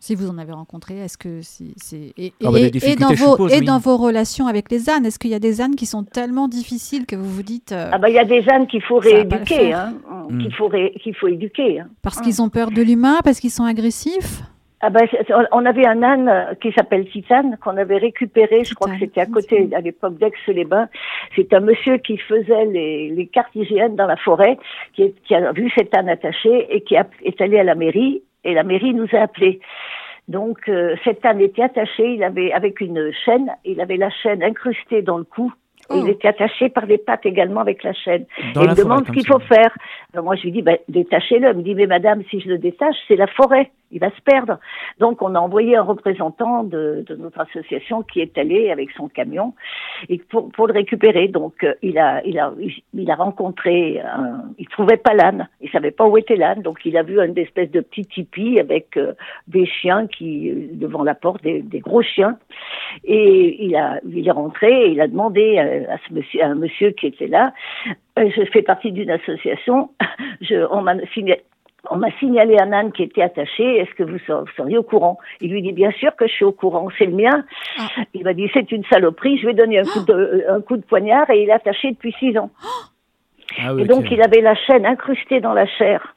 Si vous en avez rencontré, est-ce que c'est et, Ah bah, et- dans vos suppose, et oui. dans vos relations avec les ânes, est-ce qu'il y a des ânes qui sont tellement difficiles que vous vous dites euh, Ah bah, il y a des ânes qu'il faut rééduquer, hein. Mm. Qu'il faut, ré- faut éduquer. hein. parce qu'ils ont peur de l'humain, parce qu'ils sont agressifs? Ah c'est- on avait un âne euh, qui s'appelle Titane qu'on avait récupéré, je crois que c'était à côté à l'époque d'Aix-les-Bains. C'est un monsieur qui faisait les, les cartes hygiènes dans la forêt, qui, est- qui a vu cet âne attaché et qui a- est allé à la mairie et la mairie nous a appelés. Donc euh, cet âne était attaché, il avait avec une chaîne, il avait la chaîne incrustée dans le cou. Et Oh. il était attaché par les pattes également avec la chaîne. Dans il la me demande ce qu'il faut faire. Alors moi, je lui dis, ben, détachez-le. Il me dit, mais madame, si je le détache, c'est la forêt. Il va se perdre. Donc, on a envoyé un représentant de, notre association qui est allé avec son camion pour, le récupérer. Donc, euh, il a, il il a rencontré, un, il trouvait pas l'âne. Il savait pas où était l'âne. Donc, il a vu une espèce de petit tipi avec euh, des chiens qui, euh, devant la porte, des, gros chiens. Et il a, est rentré et il a demandé à, un monsieur qui était là, je fais partie d'une association, on m'a on m'a signalé un âne qui était attaché, est-ce que vous, ser- vous seriez au courant? Il lui dit, bien sûr que je suis au courant, c'est le mien. Ah. Il m'a dit, c'est une saloperie, je vais donner un coup, de, un coup de poignard et il est attaché depuis six ans. Ah oui, Et donc, il avait la chaîne incrustée dans la chair.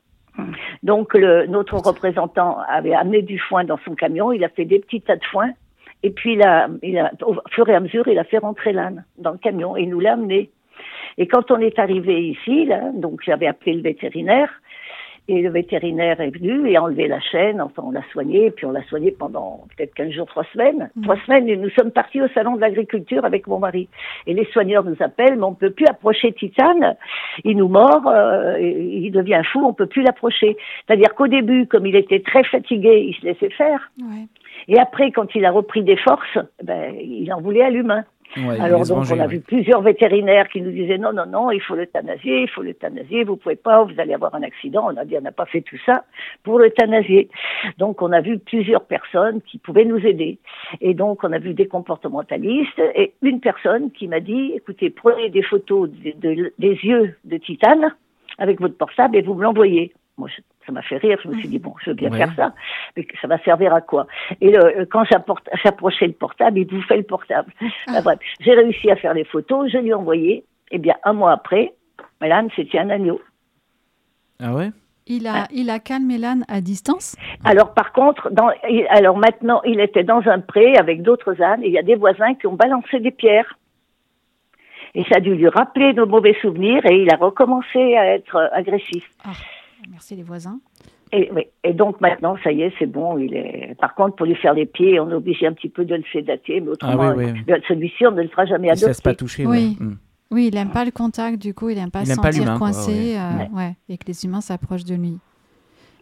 Donc, le, notre représentant avait amené du foin dans son camion, il a fait des petits tas de foin, et puis il a, il a, au fur et à mesure, il a fait rentrer l'âne dans le camion, et il nous l'a amené. Et quand on est arrivé ici, là, donc j'avais appelé le vétérinaire, Et le vétérinaire est venu et a enlevé la chaîne, enfin on l'a soigné, puis on l'a soigné pendant peut-être 15 jours, 3 semaines. Mhm. 3 semaines, et nous sommes partis au salon de l'agriculture avec mon mari. Et les soigneurs nous appellent, mais on ne peut plus approcher Titane, il nous mord, euh, il devient fou, on ne peut plus l'approcher. C'est-à-dire qu'au début, comme il était très fatigué, il se laissait faire. Ouais. Et après, quand il a repris des forces, ben, il en voulait à l'humain. Ouais, Alors donc manger, on a ouais. vu plusieurs vétérinaires qui nous disaient non non non il faut l'euthanasier il faut l'euthanasier vous pouvez pas vous allez avoir un accident. On a dit on n'a pas fait tout ça pour l'euthanasier. Donc on a vu plusieurs personnes qui pouvaient nous aider. Et donc on a vu des comportementalistes et une personne qui m'a dit écoutez prenez des photos de- de- des yeux de titane avec votre portable et vous me l'envoyez. Moi je- ça m'a fait rire je me suis dit bon je veux bien Ouais. faire ça mais ça va servir à quoi? Et le- quand j'apporte- j'approchais le portable il bouffait le portable bref, j'ai réussi à faire les photos, je lui ai envoyé. Eh bien, un mois après, Mélane, c'était un agneau. Ah ouais? Il a, il a calmé l'âne à distance? Alors, par contre, dans, alors maintenant, il était dans un pré avec d'autres ânes et il y a des voisins qui ont balancé des pierres. Et ça a dû lui rappeler nos mauvais souvenirs et il a recommencé à être euh, agressif. Ah, merci les voisins. Et, oui. et donc maintenant, ça y est, c'est bon. Il est. Par contre, pour lui faire les pieds, on est obligé un petit peu de le sédater, mais autrement, Ah oui, oui. euh, celui-ci, on ne le fera jamais Il se laisse adopter. pas toucher. Oui. ouais. Mm. Oui, il n'aime pas le contact, du coup, il n'aime pas Il se sentir l'humain, quoi, coincé ouais. euh, ouais, et que les humains s'approchent de lui.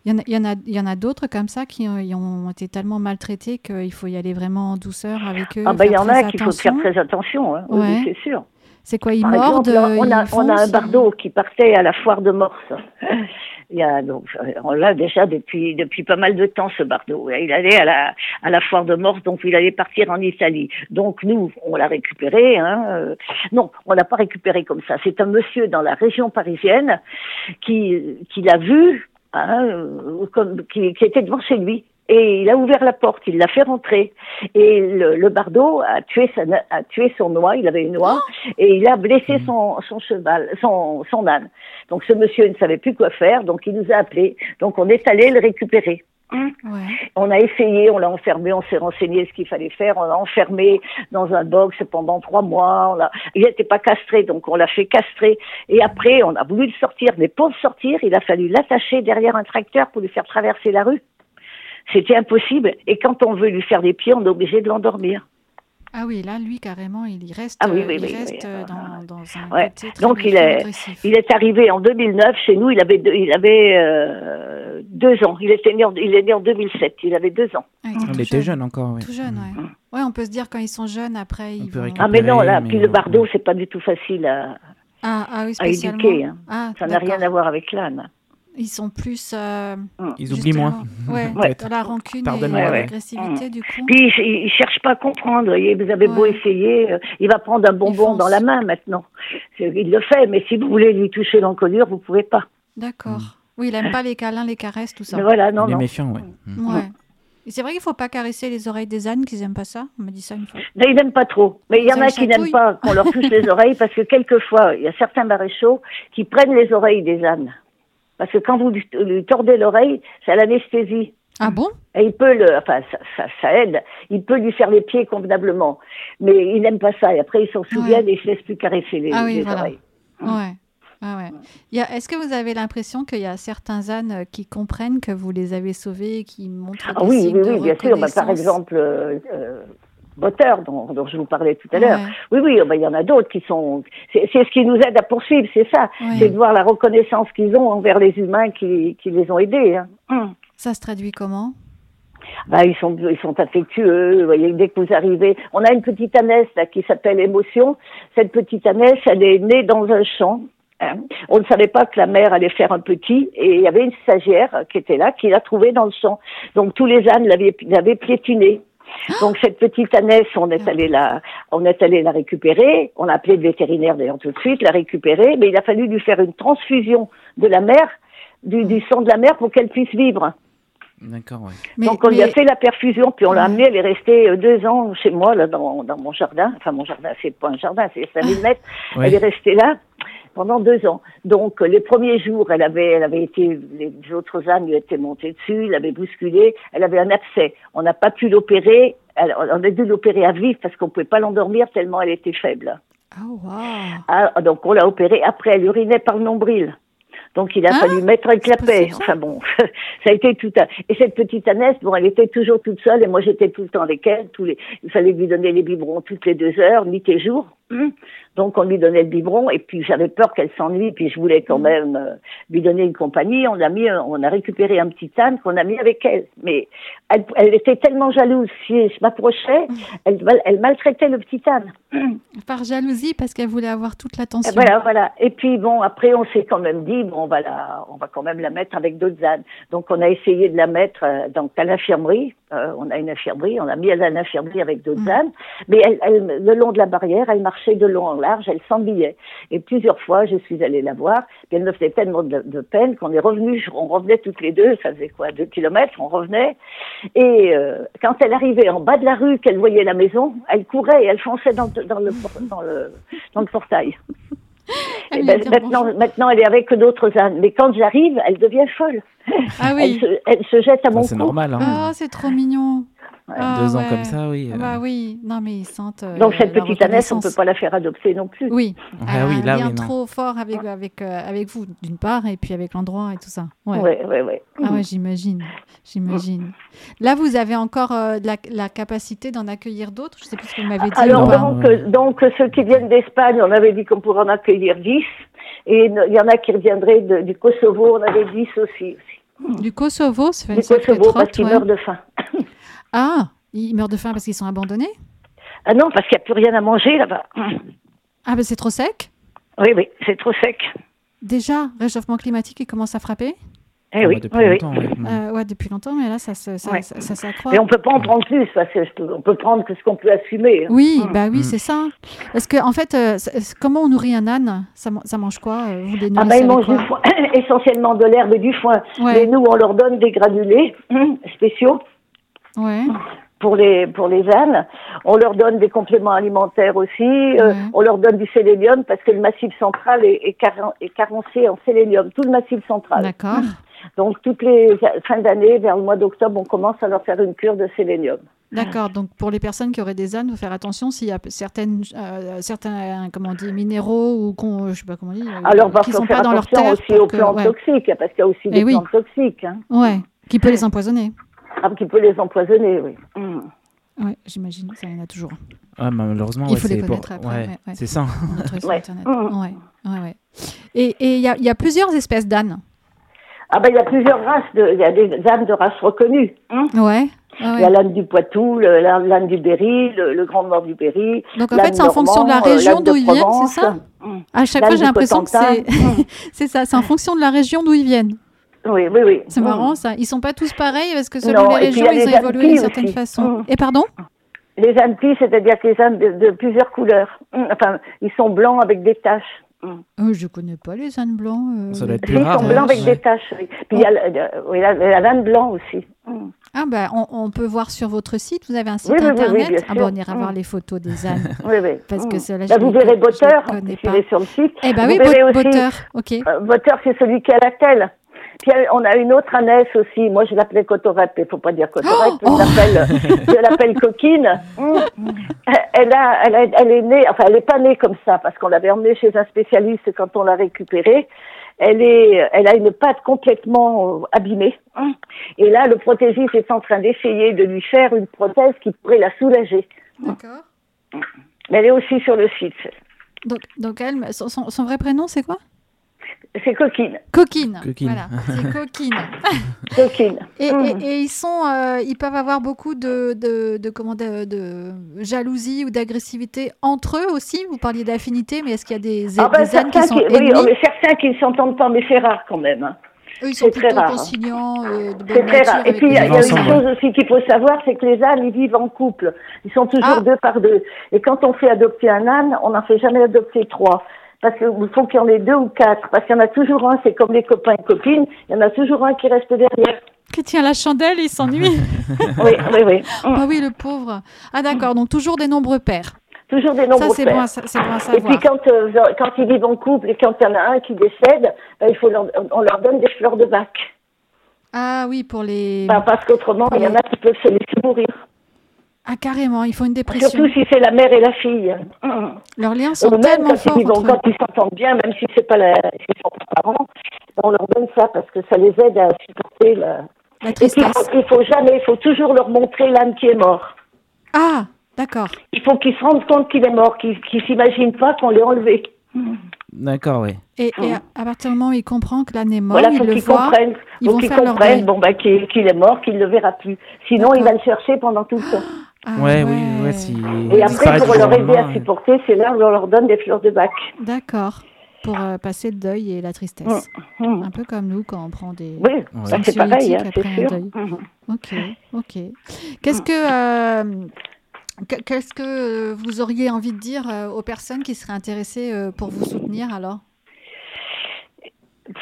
Il y en a, il y en a, il d'autres comme ça qui ont, ils ont été tellement maltraités qu'il faut y aller vraiment en douceur avec eux. Ah ben il y en a qu'il faut faire très attention, hein. Ouais. oui, c'est sûr. C'est quoi, ils Par mordent exemple, on a, on a un bardeau qui partait à la foire de Morse. Il y a donc on l'a déjà depuis depuis pas mal de temps ce bardeau. Il allait à la à la foire de Morse, donc il allait partir en Italie. Donc nous, on l'a récupéré. Hein. euh, Non, on l'a pas récupéré comme ça. C'est un monsieur dans la région parisienne qui qui l'a vu, hein, euh, comme qui, qui était devant chez lui. Et il a ouvert la porte, il l'a fait rentrer. Et le, le bardeau a tué, sa, a tué son oie, il avait une oie, et il a blessé son, son cheval, son, son âne. Donc ce monsieur ne savait plus quoi faire, donc il nous a appelés. Donc on est allé le récupérer. Ouais. On a essayé, on l'a enfermé, on s'est renseigné ce qu'il fallait faire, on l'a enfermé dans un box pendant trois mois. On l'a- il n'était pas castré, donc on l'a fait castrer. Et après, on a voulu le sortir, mais pour le sortir, il a fallu l'attacher derrière un tracteur pour lui faire traverser la rue. C'était impossible. Et quand on veut lui faire des pieds, on est obligé de l'endormir. Ah oui, là, lui, carrément, il y reste, Ah oui, euh, oui, il oui, reste oui, euh, ah, dans, dans un Ouais. côté très, Donc, il est- agressif. Il est arrivé en 2009 chez nous. Il avait deux, il avait euh, deux ans. Il était né en, il est né en 2007. Il avait deux ans. Ah, On tout était jeune. jeune encore. Tout jeune, ouais. Ouais, on peut se dire quand ils sont jeunes, après, ils peut vont... récupérer. Ah mais non, là, mais, puis le euh, bardeau, c'est pas du tout facile à, Ah, ah oui, à spécialement. éduquer. hein. Ah, Ça n'a rien à voir avec l'âne. Ils sont plus... euh, Ils oublient moins. Ouais, Peut-être. dans la rancune et Pardonne-moi, ouais. l'agressivité, du coup. Puis il, il cherche pas à comprendre. vous avez beau Ouais. essayer, euh, il va prendre un bonbon dans la main maintenant. Il le fait, mais si vous voulez lui toucher l'encolure, vous pouvez pas. D'accord. Oui, il aime pas les câlins, les caresses, tout ça. Mais voilà, non, Il est non. méfiant, ouais. Mm. Ouais. Et c'est vrai qu'il faut pas caresser les oreilles des ânes, qu'ils aiment pas ça. On m'a dit ça une fois. Mais ils n'aiment pas trop. Mais il y en a qui n'aiment pas qu'on leur touche les oreilles parce que quelquefois, il y a certains maréchaux qui prennent les oreilles des ânes. Parce que quand vous lui, lui tordez l'oreille, c'est l'anesthésie. Ah bon? Et il peut le, enfin, ça, ça, ça aide. Il peut lui faire les pieds convenablement. Mais il n'aime pas ça. Et après, ils s'en souviennent et ils se laissent plus caresser les, Ah oui, les voilà. oreilles. Ouais. Ah ouais. Il Est-ce que vous avez l'impression qu'il y a certains ânes euh, qui comprennent que vous les avez sauvés et qui montrent Ah des oui, signes oui, de oui, bien sûr. Bah, par exemple, euh, euh, Botter, dont, dont je vous parlais tout à l'heure. Ouais. Oui, oui, bah, il y en a d'autres qui sont. C'est ce qui nous aide à poursuivre, c'est ça. Ouais. C'est de voir la reconnaissance qu'ils ont envers les humains qui, qui les ont aidés. Hein. Hum. Ça se traduit comment? Bah, ils sont, ils sont affectueux. Vous voyez, dès que vous arrivez, on a une petite ânesse là qui s'appelle Émotion. Cette petite ânesse, elle est née dans un champ. hein. On ne savait pas que la mère allait faire un petit, et il y avait une stagiaire qui était là, qui l'a trouvée dans le champ. Donc tous les ânes l'avaient, l'avaient piétinée. Donc cette petite ânesse, on est allé la, on est allé la récupérer. On a appelé le vétérinaire d'ailleurs tout de suite, la récupérer, mais il a fallu lui faire une transfusion de la mère, du, du sang de la mère pour qu'elle puisse vivre. D'accord, Donc on lui a mais- fait la perfusion, puis on l'a amenée, elle est restée euh, deux ans chez moi, là, dans, dans mon jardin. Enfin, mon jardin, c'est pas un jardin, c'est 5000 mètres. Ouais. Elle est restée là pendant deux ans. Donc euh, les premiers jours, elle avait, elle avait été, les autres ânes lui étaient montés dessus, l'avaient bousculée, elle avait un abcès. On n'a pas pu l'opérer, on a dû l'opérer à vif parce qu'on pouvait pas l'endormir tellement elle était faible. Oh, wow. Ah, donc on l'a opérée. Après, elle urinait par le nombril. Donc il a Ah, fallu mettre un clapet. Enfin bon, ça a été tout un. Et cette petite Annette, bon, elle était toujours toute seule et moi j'étais tout le temps avec elle. Tous les, il fallait lui donner les biberons toutes les deux heures, nuit et jour. Hum. Donc on lui donnait le biberon et puis j'avais peur qu'elle s'ennuie puis je voulais quand même euh, lui donner une compagnie. On a mis, on a récupéré un petit âne qu'on a mis avec elle. Mais elle, elle était tellement jalouse. Si je m'approchais, elle, elle maltraitait le petit âne. Par jalousie, parce qu'elle voulait avoir toute l'attention. Voilà, voilà. Et puis bon, après, on s'est quand même dit, bon, on va la, on va quand même la mettre avec d'autres ânes. Donc, on a essayé de la mettre euh, donc à l'infirmerie. Euh, on a une infirmerie, on a mis à l'infirmerie avec d'autres Mm. ânes. Mais elle, elle, le long de la barrière, elle marchait de long en large, elle s'ennuyait. Et plusieurs fois, je suis allée la voir. Puis elle me faisait tellement de, de peine qu'on est revenu, on revenait toutes les deux. Ça faisait quoi, deux kilomètres, on revenait. Et euh, quand elle arrivait en bas de la rue, qu'elle voyait la maison, elle courait et elle fonçait dans, dans le, dans le, dans le portail. Elle Eh ben, maintenant, maintenant, elle est avec d'autres ânes. Mais quand j'arrive, elle devient folle. Ah Elle, oui. se, elle se jette à mon Bah, c'est cou. normal. Hein. Ah, c'est trop mignon. Ah, Deux ans comme ça, oui. euh. Bah oui, non mais ils sentent. euh, Donc cette petite Annette, on ne peut pas la faire adopter non plus. Oui, Ah elle a oui, un là, lien oui, non. trop fort avec, avec, euh, avec vous, d'une part, et puis avec l'endroit et tout ça. Ouais, ouais, ouais. Ah ouais, j'imagine. J'imagine. Là, vous avez encore euh, la, la capacité d'en accueillir d'autres? Je sais plus ce que vous m'avez dit. Alors ou pas. non. donc, donc ceux qui viennent d'Espagne, on avait dit qu'on pourrait en accueillir 10. Et il y en a qui reviendraient de- du Kosovo, on avait 10 aussi. aussi. Du Kosovo, ça fait Du Kosovo parce trotte, qu'ils ouais. meurent de faim. Ah, ils meurent de faim parce qu'ils sont abandonnés Ah non, parce qu'il n'y a plus rien à manger là-bas. Ah, ben c'est trop sec Oui, oui, c'est trop sec. Déjà, réchauffement climatique, il commence à frapper Eh Ah oui, bah, depuis oui, oui. longtemps, ouais. Mm. Euh, Ouais, depuis longtemps, mais là, ça, se- ça, Ouais. ça, ça s'accroît. Et on peut pas en prendre plus parce que je peux- on peut prendre que ce qu'on peut assumer. hein. Oui, bah oui, Mm. c'est ça. Parce que en fait, euh, comment on nourrit un âne? Ça, man- ça mange quoi euh, Vous Ah ben ils mangent quoi? du foin, essentiellement de l'herbe et du foin. Ouais. Mais nous, on leur donne des granulés spéciaux Ouais. pour les pour les ânes. On leur donne des compléments alimentaires aussi. Euh. On leur donne du sélénium parce que le massif central est, est, caren- est carencé en sélénium, tout le massif central. D'accord. Donc toutes les fins d'année, vers le mois d'octobre, on commence à leur faire une cure de sélénium. D'accord. Donc pour les personnes qui auraient des ânes, faut faire attention s'il y a certaines, euh, certains, comment on dit, minéraux ou qu'on, je sais pas comment on dit, euh, Alors, il qui faut sont faire pas dans leur terre. aussi aux que- plantes ouais. toxiques, parce qu'il y a aussi des oui. plantes toxiques, hein, Ouais. Qui peut les empoisonner. Ah, qui peut les empoisonner, oui. Hum. Ouais, j'imagine. Ça, il y en a toujours. Ah, malheureusement, Il ouais, faut les c'est pour- connaître après, ouais, ouais, ouais. c'est ça. On a trouvé sur Ouais. Internet. Ouais. Ouais, ouais. Et et il y a, il y a plusieurs espèces d'ânes. Ah ben il y a plusieurs races, il y a des ânes de races reconnues. hein. Ouais. Ah Il y a l'âne du Poitou, l'âne du Berry, le, le grand nord du Berry. Donc en fait, c'est en fonction de la euh, région de d'où ils viennent, c'est ça? Hum. À chaque fois, j'ai l'impression que c'est c'est ça. C'est en fonction de la région d'où ils viennent. Oui, oui, oui. C'est Hum. marrant ça. Ils sont pas tous pareils parce que selon Non, les régions, ils les ont évolué d'une certaine façon. Mm. Et pardon? Les ânes pis, c'est-à-dire que les ânes de, de plusieurs couleurs. Hum, Enfin, ils sont blancs avec des taches. Oh, Je connais pas les ânes blancs. euh. Ça doit être Si, plus Ils rare. sont ouais. blancs avec Ouais. des taches. oui. Puis il y a la, blanc aussi. Ah bah on, on peut voir sur votre site. Vous avez un site Oui, oui, oui, oui, internet. ah bah on ira Mm. voir les photos des ânes. Oui, oui. Parce que cela, Là, je vous les verrez Botter, vous allez sur le site. Eh bah Vous oui, verrez Bot- aussi- Botter. Ok. Euh, Botter, c'est celui qui a la telle. Puis elle- on a une autre ânesse aussi. Moi, je l'appelais Cotorep. Il faut pas dire Cotorep. Oh je l'appelle, Coquine. Hum. Elle a, elle a- elle est née, enfin, elle est pas née comme ça parce qu'on l'avait emmenée chez un spécialiste quand on l'a récupérée. Elle est, elle a une patte complètement euh, abîmée. Hum. Et là, le prothésiste est en train d'essayer de lui faire une prothèse qui pourrait la soulager. D'accord. Mais elle est aussi sur le site. Donc, donc elle, son vrai prénom, c'est quoi? C'est Coquine. Coquine. Coquine. Voilà, c'est Coquine. Coquine. Et, Hum. et- et ils sont, euh, ils peuvent avoir beaucoup de, de, de, comment, de, de jalousie ou d'agressivité entre eux aussi. Vous parliez d'affinité, mais est-ce qu'il y a des, Ah ben, des ânes qui certains sont qui, oui, ennemis? mais certains qui ne s'entendent pas, mais c'est rare quand même. hein. Eux, ils sont c'est très plutôt rare. conciliants, euh, de C'est bonne très rare. Et puis, il y a, y une chose aussi qu'il faut savoir, c'est que les ânes, ils vivent en couple. Ils sont toujours Ah. deux par deux. Et quand on fait adopter un âne, on n'en fait jamais adopter trois. Parce qu'il faut qu'il y en ait deux ou quatre. Parce qu'il y en a toujours un, c'est comme les copains et copines, il y en a toujours un qui reste derrière. Qui tient la chandelle, il s'ennuie. Oui, oui, oui. Ah oui, le pauvre. Ah d'accord, donc toujours des nombreux pères. Toujours des Ça, nombreux c'est pères. bon, c'est bon à Et savoir. puis quand, euh, quand ils vivent en couple et quand il y en a un qui décède, ben, il faut leur, on leur donne des fleurs de bac. Ah oui, pour les... Ben, parce qu'autrement, il y en a qui peuvent se laisser mourir. Ah, carrément, il faut une dépression. Surtout si c'est la mère et la fille. Mmh. Leurs liens sont même tellement quand forts ils, vont- quand ils s'entendent bien, même si c'est pas la, si c'est pas parents, on leur donne ça parce que ça les aide à supporter la. la Et puis, il tristesse. faut, il faut jamais, il faut toujours leur montrer l'âme qui est mort. Ah, d'accord. Il faut qu'ils se rendent compte qu'il est mort, qu'ils qu'ils s'imaginent pas qu'on l'ait enlevé. D'accord, oui. Et, et à, à partir du moment où il comprend que l'âne est mort, voilà, il faut le qu'ils voit. comprennent, ils faut vont qu'ils faire leur comprennent, deuil. bon bah qu'il est mort, qu'il le verra plus. Sinon, il va le chercher pendant tout le temps. Ah, ouais, oui, ouais, si. Et après, pour leur aider à supporter, c'est là où on leur donne des fleurs de bac. D'accord. Pour euh, passer le deuil et la tristesse. Hum. Un peu comme nous quand on prend des. Oui, ça, c'est pareil, hein, c'est après un sûr. deuil. Mhm. Ok, ok. Qu'est-ce que, euh, que- qu'est-ce que vous auriez envie de dire euh, aux personnes qui seraient intéressées pour vous soutenir alors?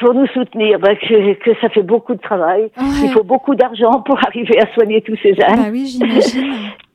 Pour nous soutenir, bah, que, que ça fait beaucoup de travail. Ouais. Il faut beaucoup d'argent pour arriver à soigner tous ces ânes. Bah oui, j'imagine.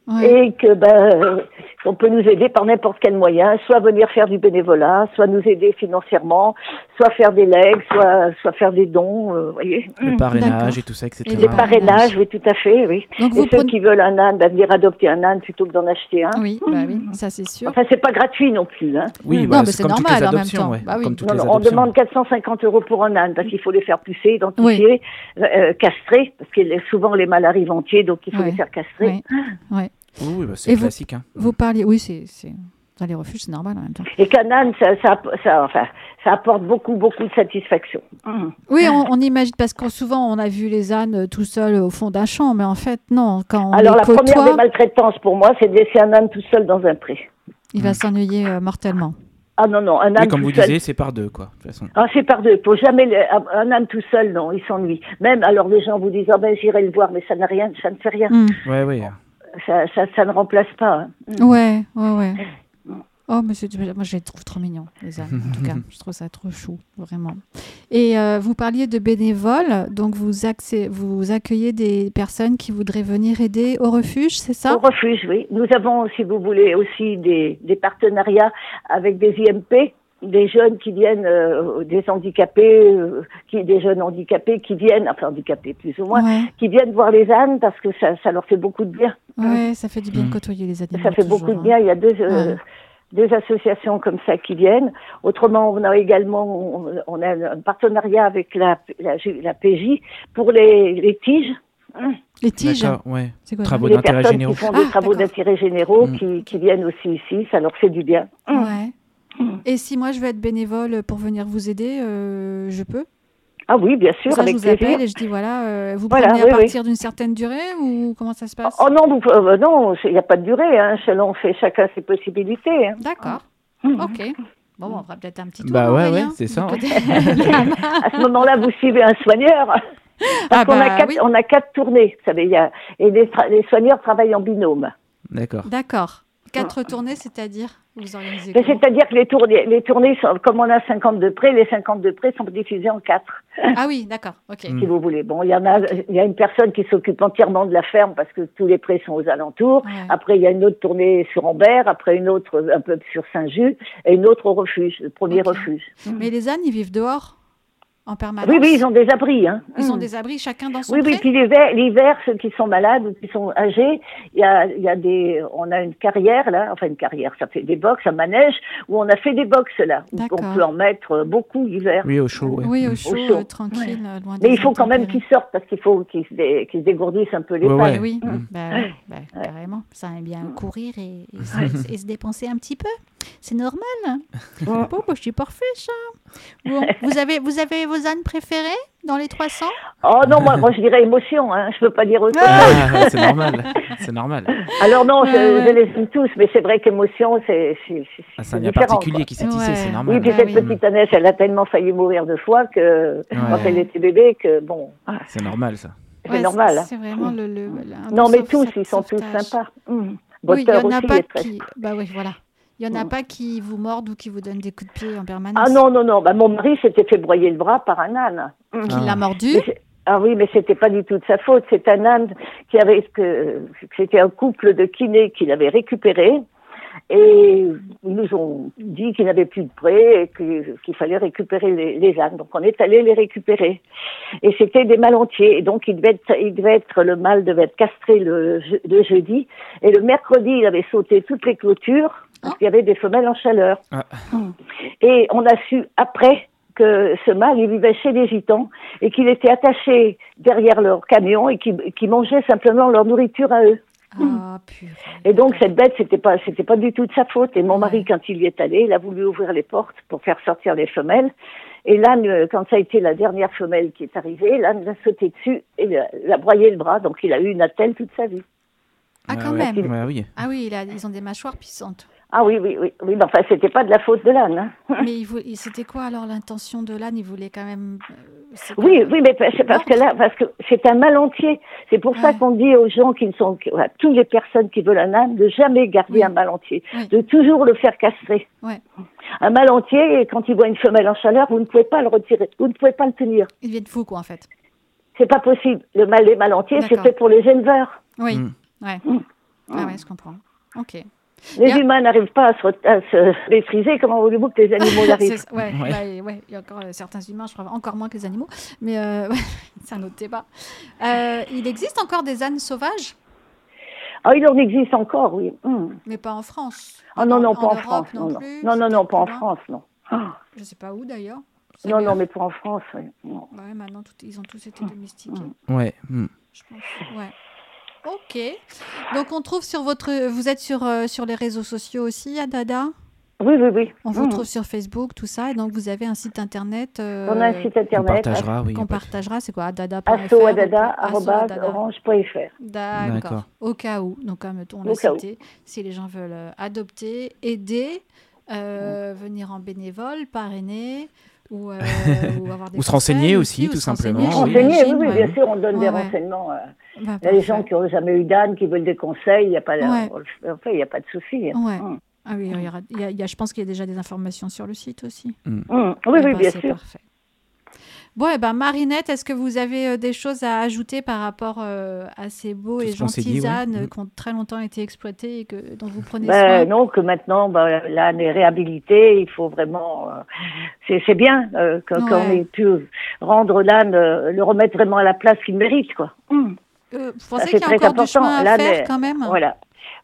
Ouais. Et que ben, on peut nous aider par n'importe quel moyen, soit venir faire du bénévolat, soit nous aider financièrement, soit faire des legs, soit, soit faire des dons, euh, vous voyez. Le D'accord. parrainage et tout ça, etc. Et Les parrainages. oui, tout à fait, oui. Donc Et vous ceux prenez. qui veulent un âne, ben, venir adopter un âne plutôt que d'en acheter un. Oui, bah oui, ça c'est sûr. Enfin, c'est pas gratuit non plus. Hein. Oui, Non, bah, mais c'est normal les en même temps. ouais, Bah oui. Non, on demande 450 euros pour un âne parce qu'il faut les faire pousser, identifier, euh, castrer, parce que souvent les mâles arrivent entiers, donc il faut Ouais. les faire castrer. Ouais. Oui, oui, bah, c'est vous- classique. Hein. Vous parliez. Oui, c'est. Dans les refuges, c'est normal en même temps. Et qu'un âne, ça, ça, ça, enfin, ça apporte beaucoup, beaucoup de satisfaction. Mhm. Oui, on, on imagine, parce que souvent on a vu les ânes euh, tout seuls au fond d'un champ, mais en fait, non. Quand on Alors les la première des maltraitances pour moi, c'est de laisser un âne tout seul dans un pré. il va s'ennuyer euh, mortellement. Ah non, non, un âne Oui, comme tout vous seul. disiez, c'est par deux, quoi. De toute façon. Ah, c'est par deux. Faut jamais le- un âne tout seul, non, il s'ennuie. Même alors les gens vous disent ah ben j'irai le voir, mais ça n'a rien, ça ne fait rien. Hmm. Ouais, ouais. Ça, ça, ça ne remplace pas. hein. Ouais, ouais, ouais. Oh, mais c'est- moi je les trouve trop mignons, les ânes, en tout cas. Je trouve ça trop chou, vraiment. Et euh, vous parliez de bénévoles, donc vous, accé- vous accueillez des personnes qui voudraient venir aider au refuge, c'est ça? Au refuge, oui. Nous avons, si vous voulez, aussi des, des partenariats avec des IMP, des jeunes qui viennent, euh, des handicapés, euh, qui, des jeunes handicapés qui viennent, enfin handicapés plus ou moins, Ouais, qui viennent voir les ânes parce que ça, ça leur fait beaucoup de bien. ouais, ça fait du bien de Mm. côtoyer les animaux. Ça fait toujours, beaucoup de hein. bien. Il y a deux, euh, Ouais. deux associations comme ça qui viennent. Autrement, on a également on, on a un partenariat avec la, la, la PJ pour les, les tiges. Les tiges, ouais. c'est quoi Travaux les d'intérêt personnes généraux. qui font Ah, des travaux d'intérêt généraux qui, qui viennent aussi ici, ça leur fait du bien. Ouais. Et si moi je veux être bénévole pour venir vous aider, euh, je peux Ah oui, bien sûr, Ça, je avec vous plaisir. appelle et je dis voilà, euh, vous Voilà, prenez à oui, oui. partir d'une certaine durée ou comment ça se passe? Oh non, vous- euh, non, il n'y a pas de durée. Hein. Selon, on fait chacun ses possibilités. hein. D'accord. Mhm. Ok. Bon, on fera peut-être un petit tour. Bah ouais, c'est ça, À ce moment-là, vous suivez un soigneur. Parce Ah qu'on bah a, quatre, oui. on a quatre tournées, vous savez, il y a, et les, les soigneurs travaillent en binôme. D'accord. D'accord. Quatre tournées, c'est-à-dire Vous organisez C'est-à-dire que les tournées, les tournées sont, comme on a 52 près, les 52 près sont divisées en quatre, Ah oui, d'accord. Ok. Si vous voulez. Bon, il y en a, il y a une personne qui s'occupe entièrement de la ferme parce que tous les prés sont aux alentours. Ouais. Après, il y a une autre tournée sur Ambert, après une autre un peu sur Saint-Just et une autre au refuge, le premier refuge. Mais les ânes, ils vivent dehors? En permanence Oui, oui, ils ont des abris. Hein. Ils ont Mm. des abris chacun dans son Oui, pré oui, puis l'hiver, l'hiver, ceux qui sont malades ou qui sont âgés, il y a, il y a des, on a une carrière là, enfin une carrière, ça fait des box, un manège où on a fait des box là, où on peut en mettre beaucoup l'hiver. Oui, au chaud, ouais. Oui, au chaud, chaud. euh, tranquille, euh, loin Mais il faut quand même qu'ils sortent parce qu'il faut qu'ils se, se dégourdissent un peu les Ouais, pattes. Oui, Mm. bah, ouais, bah, carrément. Ça aime bien courir et, et se, et se dépenser un petit peu. C'est normal. hein. Bon, bah, je suis parfait, ça. Bon, vous, avez, vous avez vos ânes préférés dans les 300 Oh non, moi, moi je dirais émotion, hein, je peux pas dire autre chose. Ah, c'est normal. C'est normal. Alors non, je, Ouais, ouais. je les aime tous, mais c'est vrai qu'émotion, c'est Ah, c'est un lien différent. particulier quoi. qui s'est tissé, Ouais. c'est Oui, normal. puis Ah cette oui. petite Annette, elle a tellement failli mourir deux fois que quand elle était bébé, que bon, ah, C'est normal, ça. c'est Ouais, normal. hein. C'est vraiment le. le, le- un Non, bon mais tous, ils sont tous sympas. Mmh. Oui, il n'y en a pas qui. Bah oui, voilà. Il n'y en a pas qui vous mordent ou qui vous donnent des coups de pied en permanence. Ah non, non, non, bah, mon mari s'était fait broyer le bras par un âne. Qui Ah. l'a mordu Ah oui, mais c'était pas du tout de sa faute. C'est un âne qui avait c'était un couple de kinés qui l'avait récupéré Et ils nous ont dit qu'ils n'avaient plus de prêt et qu'il fallait récupérer les, les ânes. Donc on est allé les récupérer. Et c'était des mâles entiers. Et donc il devait être, il devait être le mâle devait être castré le, le jeudi. Et le mercredi, il avait sauté toutes les clôtures parce qu'il y avait des femelles en chaleur. Ah. Et on a su après que ce mâle, il vivait chez les gitans et qu'il était attaché derrière leur camion et qu'il qu'il mangeait simplement leur nourriture à eux. Ah, purée. Et donc cette bête, c'était pas, c'était pas du tout de sa faute. Et mon Ouais. mari, quand il y est allé, il a voulu ouvrir les portes pour faire sortir les femelles. Et l'âne, euh, quand ça a été la dernière femelle qui est arrivée, l'âne l'a sauté dessus et l'a broyé le bras. Donc il a eu une attelle toute sa vie. Ah, quand ouais. même. Ouais, oui. Ah oui, il a- ils ont des mâchoires puissantes. Ah oui, oui, oui, oui. Mais enfin, c'était pas de la faute de l'âne. hein. Mais il vou- il- c'était quoi alors l'intention de l'âne? Il voulait quand même. euh, Oui, oui, mais c'est parce que là, parce que c'est un mal entier. C'est pour ça qu'on dit aux gens qui ne sont, à toutes les personnes qui veulent un âne, de jamais garder Oui. un mal entier, Oui. de toujours le faire castrer. Ouais. Un mal entier, quand il voit une femelle en chaleur, vous ne pouvez pas le retirer, vous ne pouvez pas le tenir. Il devient fou, quoi, en fait. C'est pas possible. Le mal des mal entiers, c'est fait pour les éleveurs. Oui. Mm. Ouais. Mm. Ah ouais, je comprends. Ok. Les humains n'arrivent pas à se, à se maîtriser. Comment voulez-vous que les animaux C'est arrivent ça, ouais, Ouais. Il y a encore euh, certains humains, je crois, encore moins que les animaux. Mais euh, ouais, c'est un autre débat. Euh, il existe encore des ânes sauvages, Ah, il en existe encore, oui. Hum. mais pas en France. Ah non, non, en pas en France. Non, non, plus, non, non, c'est non, pas en loin. France, non. Ah, Je sais pas où d'ailleurs. Non, bien. non, mais pas en France. oui. Ouais, maintenant, tout- ils ont tous été domestiqués. Ouais. mm. Je pense. Ouais. Ok. Donc on trouve sur votre, vous êtes sur euh, sur les réseaux sociaux aussi, à Dada. Oui, oui, oui. On vous Hum. trouve sur Facebook, tout ça, et donc vous avez un site internet. euh, On a un site internet. partagera, oui. qu'on partagera. C'est quoi Adada.fr assoadada.orange.fr. D'accord. D'accord. Au cas où, donc comme on l'a où. cité, si les gens veulent euh, adopter, aider, euh, venir en bénévole, parrainer, ou, euh, ou avoir des Ou se renseigner aussi, ou tout simplement, oui. Renseigner, oui, oui, bien sûr, on donne des Ouais, renseignements. euh. Bah, Il y a des parfait. gens qui n'ont jamais eu d'âne, qui veulent des conseils, il n'y a pas. Ouais. on Enfin, n'y a pas de souci. hein. Ouais. Hum. Ah oui, il y aura- il y a- il y a- je pense qu'il y a déjà des informations sur le site aussi. Hum. Eh Oui, oui, ben, bien c'est sûr. Parfait. Bon, eh ben, Marinette, est-ce que vous avez euh, des choses à ajouter par rapport euh, à ces beaux Tout et gentils ouais. ânes Mm. qui ont très longtemps été exploités et que, dont vous prenez Ben, soin? non, que maintenant, ben, l'âne est réhabilité, il faut vraiment... euh, c'est c'est bien euh, qu'on Ouais. ait pu rendre l'âne, euh, le remettre vraiment à la place qu'il mérite, quoi. Euh, Vous pensez qu'il y a très encore du important. chemin à faire est- quand même? Voilà.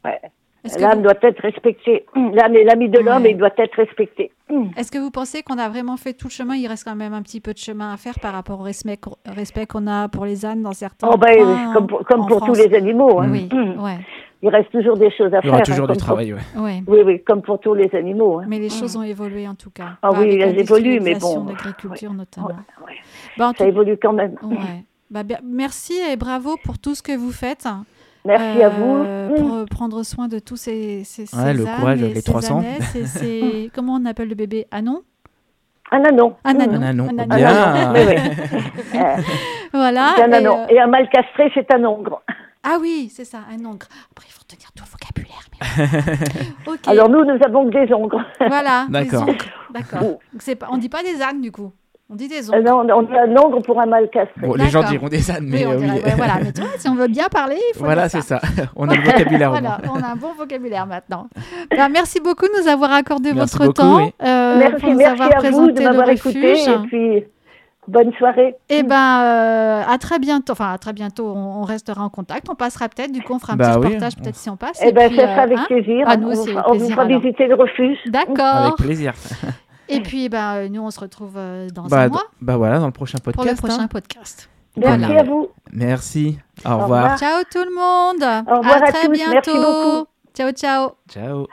Ouais. Est-ce que, L'âne vous, doit être respecté. Hum. L'âne est l'ami de l'homme Ouais. et il doit être respecté. Est-ce que vous pensez qu'on a vraiment fait tout le chemin? Il reste quand même un petit peu de chemin à faire par rapport au respect, qu'o- respect qu'on a pour les ânes dans certains Oh, ben, comme pour, comme en pour tous les animaux. hein. Oui, ouais, Il reste toujours des choses à Il y faire. aura hein, toujours du pour- travail, ouais. ouais. Oui, oui, comme pour tous les animaux. hein. Mais les choses ont évolué en tout cas. Ah Bah, oui, elles évoluent, mais bon, de l'agriculture notamment. Ouais, ouais. Bah, Ça tout- évolue quand même. ouais. Bah, bien- merci et bravo pour tout ce que vous faites. Merci à Euh, vous. Pour Hum. euh, prendre soin de tous ces, ces, Ouais, ces le ânes courage et les ces 300. ânettes et ces- comment on appelle le bébé? Anon? Un anon. Un Hum. anon. Un anon. Un Bien. anon, oui, oui. Euh, Voilà. c'est un et, anon. euh, Et un mal castré, c'est un ongre. Ah oui, c'est ça, un ongre. Après, il faut tenir tout le vocabulaire. mais-. Alors nous, nous avons que des ongres. voilà. D'accord. On dit pas des ânes du coup. On dit des Euh, ongres. non, on dit un ongre pour un mal. Bon, les gens diront des ânes, mais oui, on euh, dirait- oui. ouais, voilà. Mais si on veut bien parler, il faut Voilà, c'est ça. On a le vocabulaire Voilà, on a un bon vocabulaire maintenant. Ben, merci beaucoup de nous avoir accordé Merci votre beaucoup, temps. oui. euh, merci, pour nous merci avoir à vous présenté de le m'avoir écouté. Et puis, bonne soirée. Et ben, euh, à très bientôt. Enfin, à très bientôt, on, on restera en contact. On passera peut-être, du coup, on fera un Bah petit oui, reportage on- peut-être si on passe. Eh Et ben, ça sera avec hein, plaisir. Ah, nous on aussi, vous on vous fera alors. visiter le refuge. D'accord. Avec plaisir. Et puis, ben, euh, nous, on se retrouve euh, dans Bah, un mois bah voilà, dans le prochain pour le podcast. prochain hein. podcast. Merci Voilà. à vous. Merci. Au Au revoir. revoir. Ciao tout le monde. Au revoir à très tous. bientôt. Merci beaucoup. Ciao, ciao. Ciao.